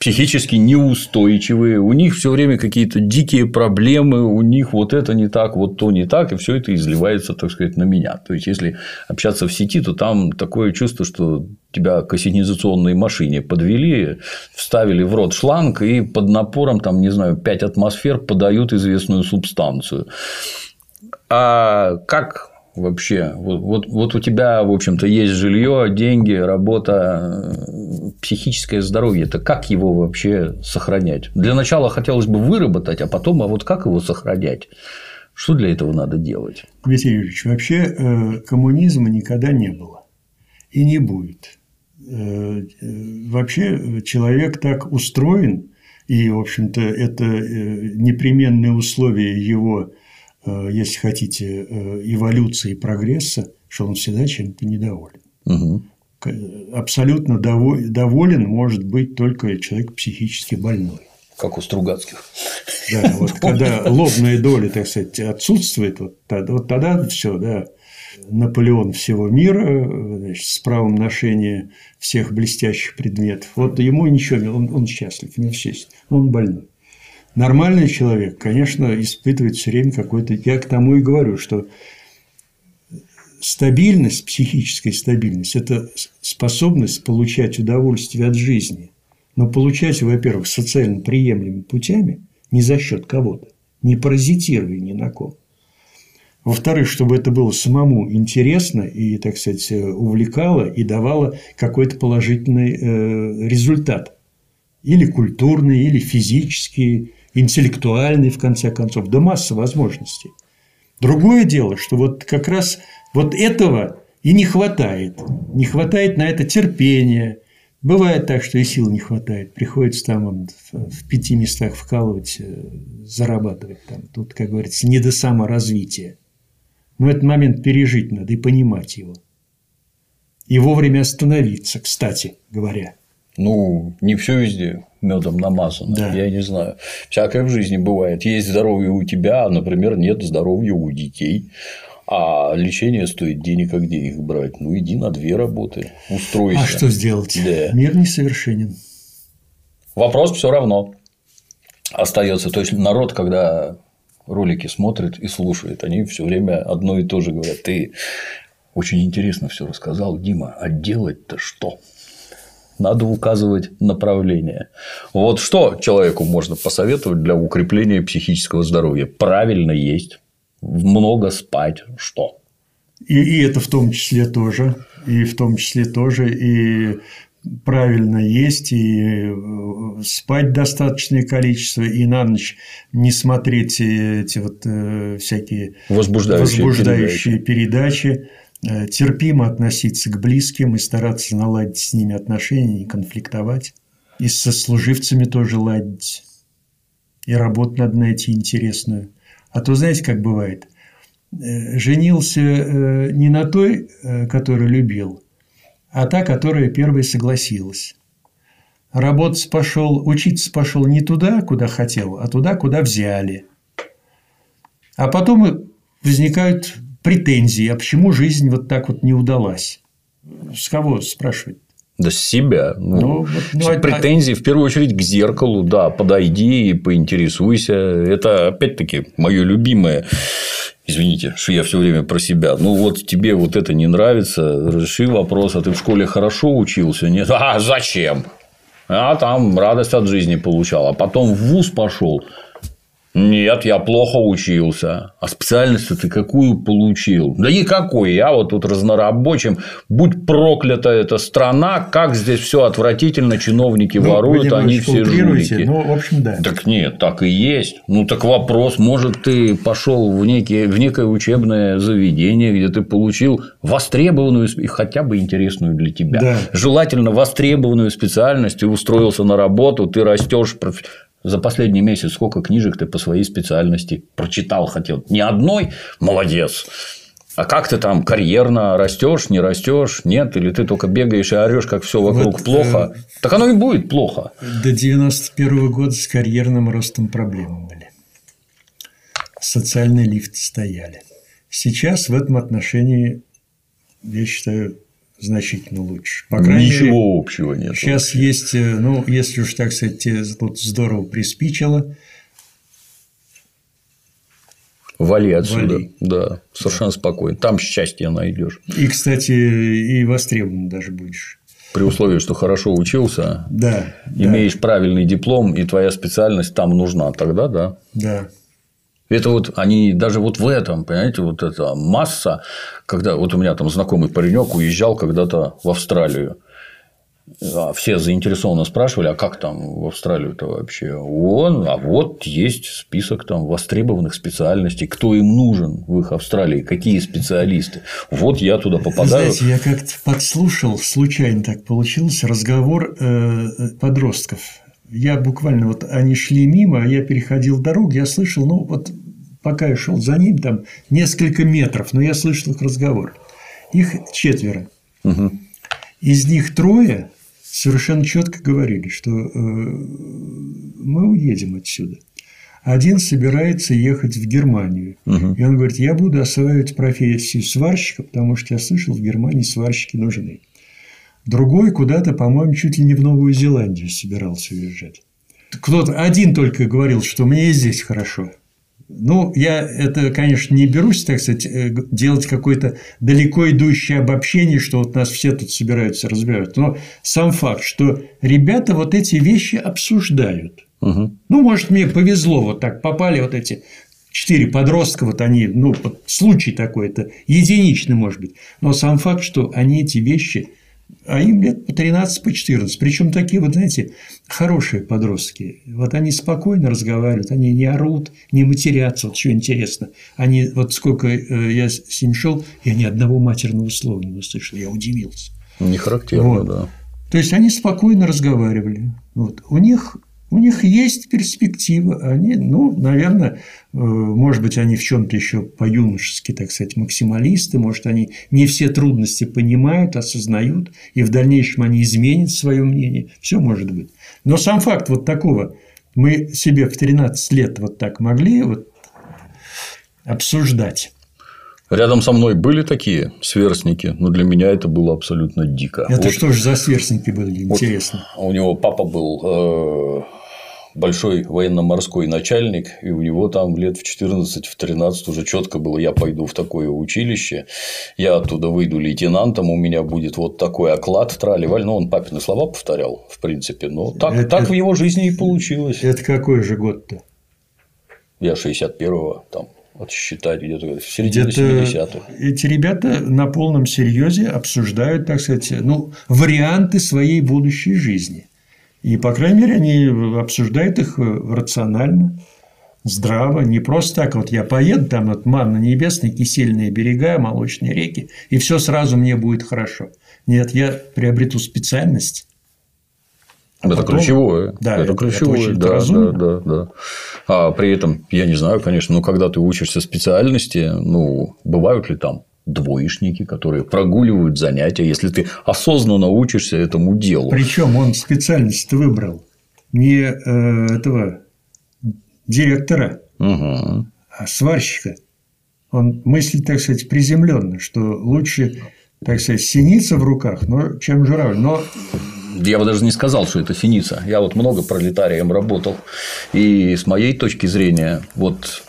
психически неустойчивые, у них все время какие-то дикие проблемы, у них вот это не так, вот то не так, и все это изливается, так сказать, на меня. То есть, если общаться в сети, то там такое чувство, что тебя к ассенизационной машине подвели, вставили в рот шланг и под напором, там, не знаю, 5 атмосфер подают известную субстанцию. А как вообще? Вот, вот, вот у тебя, в общем-то, есть жилье, деньги, работа, психическое здоровье. Это как его вообще сохранять? Для начала хотелось бы выработать, а потом, а вот как его сохранять? Что для этого надо делать? Дмитрий Юрьевич, вообще э, коммунизма никогда не было и не будет. Э, вообще человек так устроен, и, в общем-то, это э, непременные условия его Э, если хотите, э, эволюции и прогресса, что он всегда чем-то недоволен. Угу. Абсолютно доволен может быть только человек психически больной. Как у Стругацких. Да, вот когда лобная доля, так сказать, отсутствует, вот тогда, вот тогда все, да. Наполеон всего мира, значит, с правом ношения всех блестящих предметов. Вот ему ничего, он, он счастлив, не все, он больной. Нормальный человек, конечно, испытывает все время какой-то... Я к тому и говорю, что стабильность, психическая стабильность – это способность получать удовольствие от жизни. Но получать, во-первых, социально приемлемыми путями, не за счет кого-то, не паразитируя ни на ком. Во-вторых, чтобы это было самому интересно и, так сказать, увлекало и давало какой-то положительный э, результат. Или культурный, или физический, интеллектуальный, в конце концов, да масса возможностей. Другое дело, что вот как раз вот этого и не хватает. Не хватает на это терпения, Бывает так, что и сил не хватает. Приходится там в пяти местах вкалывать, э, зарабатывать там. Тут, как говорится, не до саморазвития. Но этот момент пережить надо и понимать его. И вовремя остановиться, кстати говоря. Ну, не все везде медом намазано. Да. Я не знаю. Всякое в жизни бывает. Есть здоровье у тебя, а, например, нет здоровья у детей. А лечение стоит денег, а где их брать? Ну, иди на две работы, устройся. А что сделать? Да. Мир несовершенен. Вопрос все равно остается. То есть народ, когда ролики смотрит и слушает, они все время одно и то же говорят. Ты очень интересно все рассказал, Дима, а делать-то что? Надо указывать направление. Вот что человеку можно посоветовать для укрепления психического здоровья? Правильно есть много спать, что? И, и это в том числе тоже, и в том числе тоже, и правильно есть, и э, спать достаточное количество, и на ночь не смотреть эти вот э, всякие возбуждающие, возбуждающие передачи. передачи, э, терпимо относиться к близким и стараться наладить с ними отношения, не конфликтовать. И со служивцами тоже ладить. И работу надо найти интересную. А то, знаете, как бывает, э, женился э, не на той, э, которую любил, а та, которая первой согласилась. Работать пошел, учиться пошел не туда, куда хотел, а туда, куда взяли. А потом возникают претензии, а почему жизнь вот так вот не удалась? С кого спрашивать? Да с себя. Ну, ну, ну, а претензии в первую очередь к зеркалу, да, подойди и поинтересуйся. Это опять-таки мое любимое. Извините, что я все время про себя. Ну вот тебе вот это не нравится, реши вопрос, а ты в школе хорошо учился? Нет. А зачем? А там радость от жизни получал, а потом в ВУЗ пошел, нет, я плохо учился. А специальность ты какую получил? Да никакой. Я вот тут разнорабочим. Будь проклята эта страна, как здесь все отвратительно, чиновники ну, воруют, они все жулики. Ну, в общем, да. Так нет, так и есть. Ну, так вопрос, может, ты пошел в, некие, в некое учебное заведение, где ты получил востребованную и хотя бы интересную для тебя. Да. Желательно востребованную специальность, ты устроился на работу, ты растешь за последний месяц сколько книжек ты по своей специальности прочитал, хотел? Ни одной? Молодец. А как ты там карьерно растешь, не растешь, нет, или ты только бегаешь и орешь, как все вокруг вот, плохо? Э... Так оно и будет плохо. До 91 года с карьерным ростом проблемы были. Социальные лифты стояли. Сейчас в этом отношении, я считаю, значительно лучше. По крайней Ничего мере, общего нет. Сейчас вообще. есть, э, ну, если уж так сказать, тут здорово приспичило. Вали отсюда. Вали. Да, совершенно да. спокойно. Там счастье найдешь. И, кстати, и востребован даже будешь. При условии, что хорошо учился, да, имеешь да. правильный диплом, и твоя специальность там нужна, тогда да. Да. Это вот они даже вот в этом, понимаете, вот эта масса, когда вот у меня там знакомый паренек уезжал когда-то в Австралию. А все заинтересованно спрашивали, а как там в Австралию-то вообще? Он, а вот есть список там востребованных специальностей, кто им нужен в их Австралии, какие специалисты. Вот я туда попадаю. Знаете, я как-то подслушал, случайно так получилось, разговор э, подростков я буквально вот они шли мимо, а я переходил дорогу, я слышал, ну вот пока я шел за ним, там несколько метров, но я слышал их разговор. Их четверо. Угу. Из них трое совершенно четко говорили, что э, мы уедем отсюда. Один собирается ехать в Германию. Угу. И он говорит, я буду осваивать профессию сварщика, потому что я слышал, в Германии сварщики нужны. Другой куда-то, по-моему, чуть ли не в Новую Зеландию собирался уезжать. Кто-то один только говорил, что мне и здесь хорошо. Ну, я это, конечно, не берусь, так сказать, э, делать какое-то далеко идущее обобщение, что вот нас все тут собираются разбирать. Но сам факт, что ребята вот эти вещи обсуждают. Угу. Ну, может, мне повезло, вот так попали вот эти четыре подростка, вот они, ну, случай такой, это единичный, может быть. Но сам факт, что они эти вещи а им лет по 13, по 14. Причем такие вот, знаете, хорошие подростки. Вот они спокойно разговаривают, они не орут, не матерятся. Вот что интересно. Они, вот сколько э, я с ним шел, я ни одного матерного слова не услышал. Я удивился. Не характерно, вот. да. То есть они спокойно разговаривали. Вот. У них у них есть перспектива. Они, ну, наверное, э, может быть, они в чем-то еще по-юношески, так сказать, максималисты, может, они не все трудности понимают, осознают, и в дальнейшем они изменят свое мнение. Все может быть. Но сам факт вот такого, мы себе в 13 лет вот так могли вот обсуждать. Рядом со мной были такие сверстники, но для меня это было абсолютно дико. Это вот, что же за сверстники были, интересно? Вот у него папа был э, большой военно-морской начальник, и у него там лет в 14, в 13 уже четко было, я пойду в такое училище, я оттуда выйду лейтенантом, у меня будет вот такой оклад, трали-валь. Ну, он папины слова повторял, в принципе, но так, это, так в его жизни и получилось. Это какой же год-то? Я 61-го, там, вот считать где-то в середине где 70-х. Эти ребята на полном серьезе обсуждают, так сказать, ну, варианты своей будущей жизни. И, по крайней мере, они обсуждают их э, рационально, здраво, не просто так вот я поеду, там вот манна небесная, кисельные берега, молочные реки, и все сразу мне будет хорошо. Нет, я приобрету специальность. А это потом... ключевое. Да, это, это ключевое. Это да, да, да, да. А при этом, я не знаю, конечно, но когда ты учишься специальности, ну, бывают ли там двоечники, которые прогуливают занятия, если ты осознанно учишься этому делу. Причем он специальность выбрал не э, этого директора, угу. а сварщика. Он мыслит, так сказать, приземленно, что лучше, так сказать, синица в руках, но, чем журавль. Но я бы даже не сказал, что это синица. Я вот много пролетарием работал. И с моей точки зрения, вот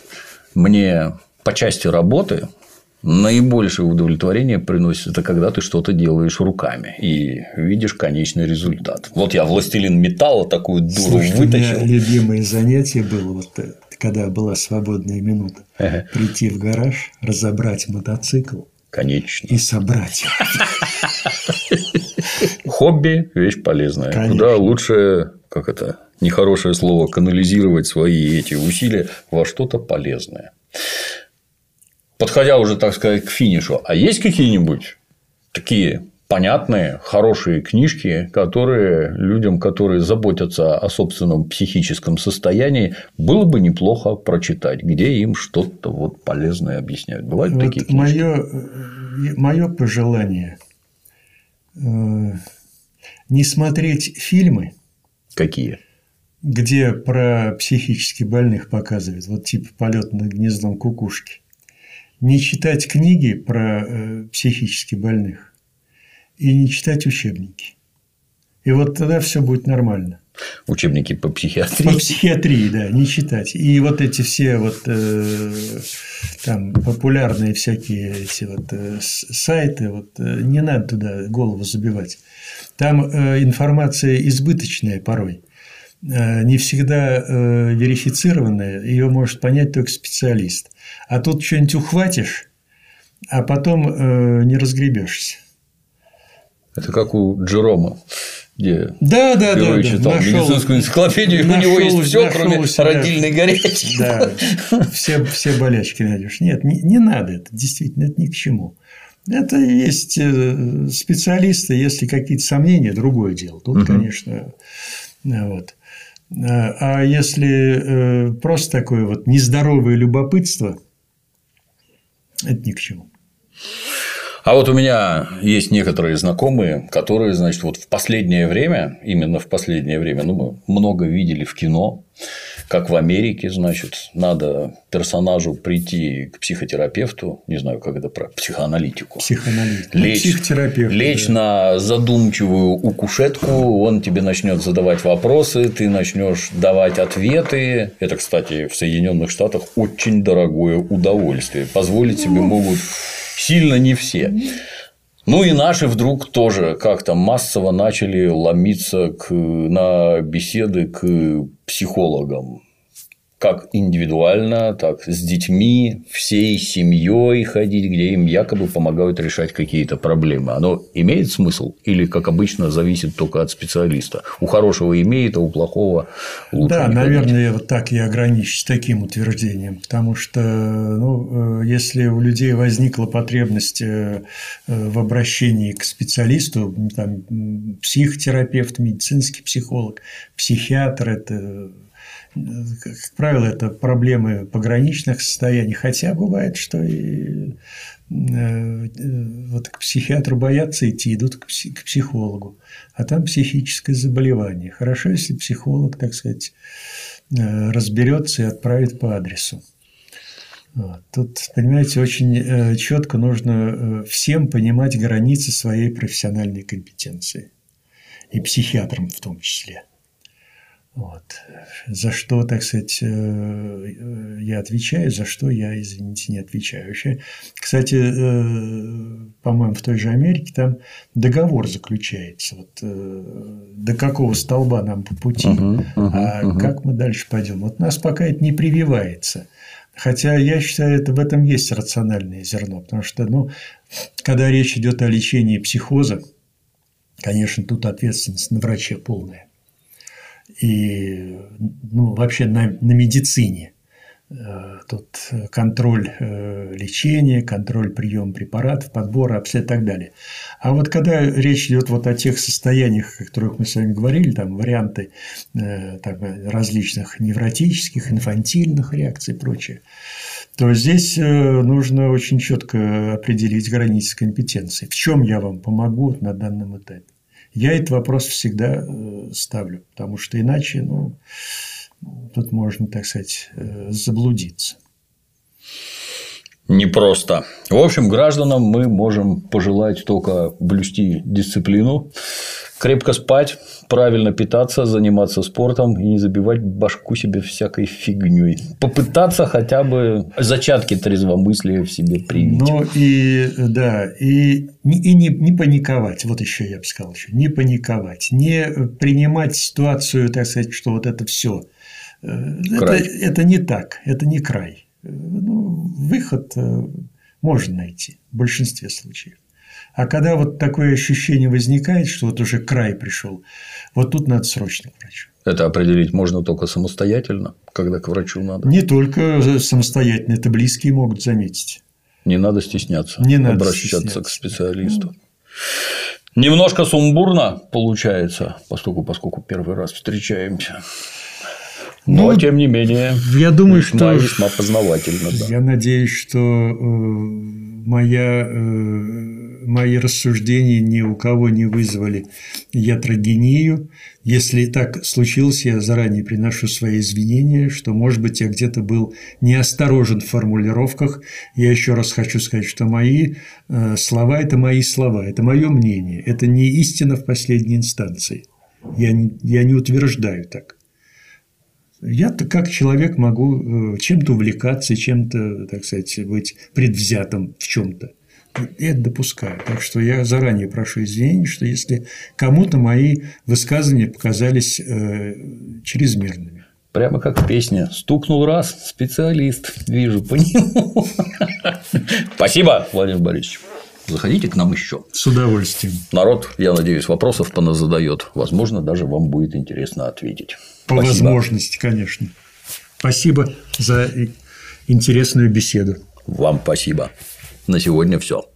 мне по части работы наибольшее удовлетворение приносит это когда ты что-то делаешь руками и видишь конечный результат. Вот я властелин металла такую дуру Слушай, вытащил. У меня любимое занятие было вот э, когда была свободная минута. Ага. Прийти в гараж, разобрать мотоцикл. Конечно. И собрать. Хобби – вещь полезная. Конечно. Куда лучше, как это, нехорошее слово, канализировать свои эти усилия во что-то полезное подходя уже, так сказать, к финишу, а есть какие-нибудь такие понятные, хорошие книжки, которые людям, которые заботятся о собственном психическом состоянии, было бы неплохо прочитать, где им что-то вот полезное объясняют. Бывают вот такие книжки? Мое, мое пожелание э, не смотреть фильмы. Какие? Где про психически больных показывают, вот типа полет над гнездом кукушки не читать книги про э, психически больных и не читать учебники. И вот тогда все будет нормально. Учебники по психиатрии. По психиатрии, да, не читать. И вот эти все вот э, там популярные всякие эти вот э, сайты, вот э, не надо туда голову забивать. Там э, информация избыточная порой. Э, не всегда э, верифицированная, ее может понять только специалист. А тут что-нибудь ухватишь, а потом э, не разгребешься. Это как у Джерома, где да, да, да, читал нашел, медицинскую энциклопедию, нашел, у него есть все, кроме себя, родильной горячки. Да, все, все болячки найдешь. Нет, не, не надо это, действительно, это ни к чему. Это есть специалисты, если какие-то сомнения, другое дело. Тут, угу. конечно, вот. А если э, просто такое вот нездоровое любопытство, это ни к чему. А вот у меня есть некоторые знакомые, которые, значит, вот в последнее время, именно в последнее время, ну, мы много видели в кино, как в Америке, значит, надо персонажу прийти к психотерапевту, не знаю, как это про психоаналитику. Психоаналитику. Лечь, Психотерапевт. Лечь да. на задумчивую укушетку, он тебе начнет задавать вопросы, ты начнешь давать ответы. Это, кстати, в Соединенных Штатах очень дорогое удовольствие. Позволить себе ну, могут сильно не все. Ну и наши вдруг тоже как-то массово начали ломиться к, на беседы к психологам. Как индивидуально, так с детьми, всей семьей ходить, где им якобы помогают решать какие-то проблемы. Оно имеет смысл или, как обычно, зависит только от специалиста? У хорошего имеет, а у плохого лучше. Да, наверное, вот так я ограничусь таким утверждением, потому что ну, э, если у людей возникла потребность э, в обращении к специалисту, там, психотерапевт, медицинский психолог, психиатр, это как правило, это проблемы пограничных состояний, хотя бывает, что и э, вот к психиатру боятся идти, идут к, психологу, а там психическое заболевание. Хорошо, если психолог, так сказать, э, разберется и отправит по адресу. Тут, понимаете, очень э, четко нужно всем понимать границы своей профессиональной компетенции. И психиатрам в том числе. Вот. За что, так сказать, э, э, я отвечаю, за что я, извините, не отвечаю. Вообще, кстати, э, по-моему, в той же Америке там договор заключается. Вот, до какого столба нам по пути, uh-huh, uh-huh, а uh-huh. как мы дальше пойдем. Вот нас пока это не прививается. Хотя я считаю, это в этом есть рациональное зерно, потому что, ну, когда речь идет о лечении психоза, конечно, тут ответственность на враче полная и ну, вообще на, на медицине. Э, тут контроль э, лечения, контроль приема препаратов, подбора, обследования и так далее. А вот когда речь идет вот о тех состояниях, о которых мы с вами говорили, там варианты э, там, различных невротических, инфантильных реакций и прочее, то здесь нужно очень четко определить границы компетенции. В чем я вам помогу на данном этапе? Я этот вопрос всегда э, ставлю, потому что иначе, ну, тут можно, так сказать, э, заблудиться. Непросто. В общем, гражданам мы можем пожелать только блюсти дисциплину, крепко спать, правильно питаться, заниматься спортом и не забивать башку себе всякой фигней. Попытаться хотя бы зачатки трезвомыслия в себе привить. Ну и да, и, и не, не паниковать. Вот еще я бы сказал еще. Не паниковать. Не принимать ситуацию, так сказать, что вот это все. Э, это, это не так, это не край. Э, ну, выход э, можно найти в большинстве случаев. А когда вот такое ощущение возникает, что вот уже край пришел, вот тут надо срочно к врачу. Это определить можно только самостоятельно, когда к врачу надо. Не только самостоятельно, это близкие могут заметить. Не надо стесняться Не надо обращаться стесняться. к специалисту. Немножко сумбурно получается, поскольку, поскольку первый раз встречаемся. Но, ну, тем не менее, я думаю, весьма, что весьма познавательно. Да. Я надеюсь, что э, моя э, мои рассуждения ни у кого не вызвали ятрогению. Если так случилось, я заранее приношу свои извинения, что, может быть, я где-то был неосторожен в формулировках. Я еще раз хочу сказать, что мои э, слова – это мои слова, это мое мнение, это не истина в последней инстанции. Я не, я не утверждаю так. Я-то как человек могу э, чем-то увлекаться, чем-то, так сказать, быть предвзятым в чем-то это допускаю. Так что я заранее прошу извинения, что если кому-то мои высказывания показались э, чрезмерными. Прямо как песня. Стукнул раз, специалист. Вижу по нему. Спасибо, Владимир Борисович. Заходите к нам еще. С удовольствием. Народ, я надеюсь, вопросов задает. Возможно, даже вам будет интересно ответить. По Спасибо. возможности, конечно. Спасибо за интересную беседу. Вам спасибо. На сегодня все.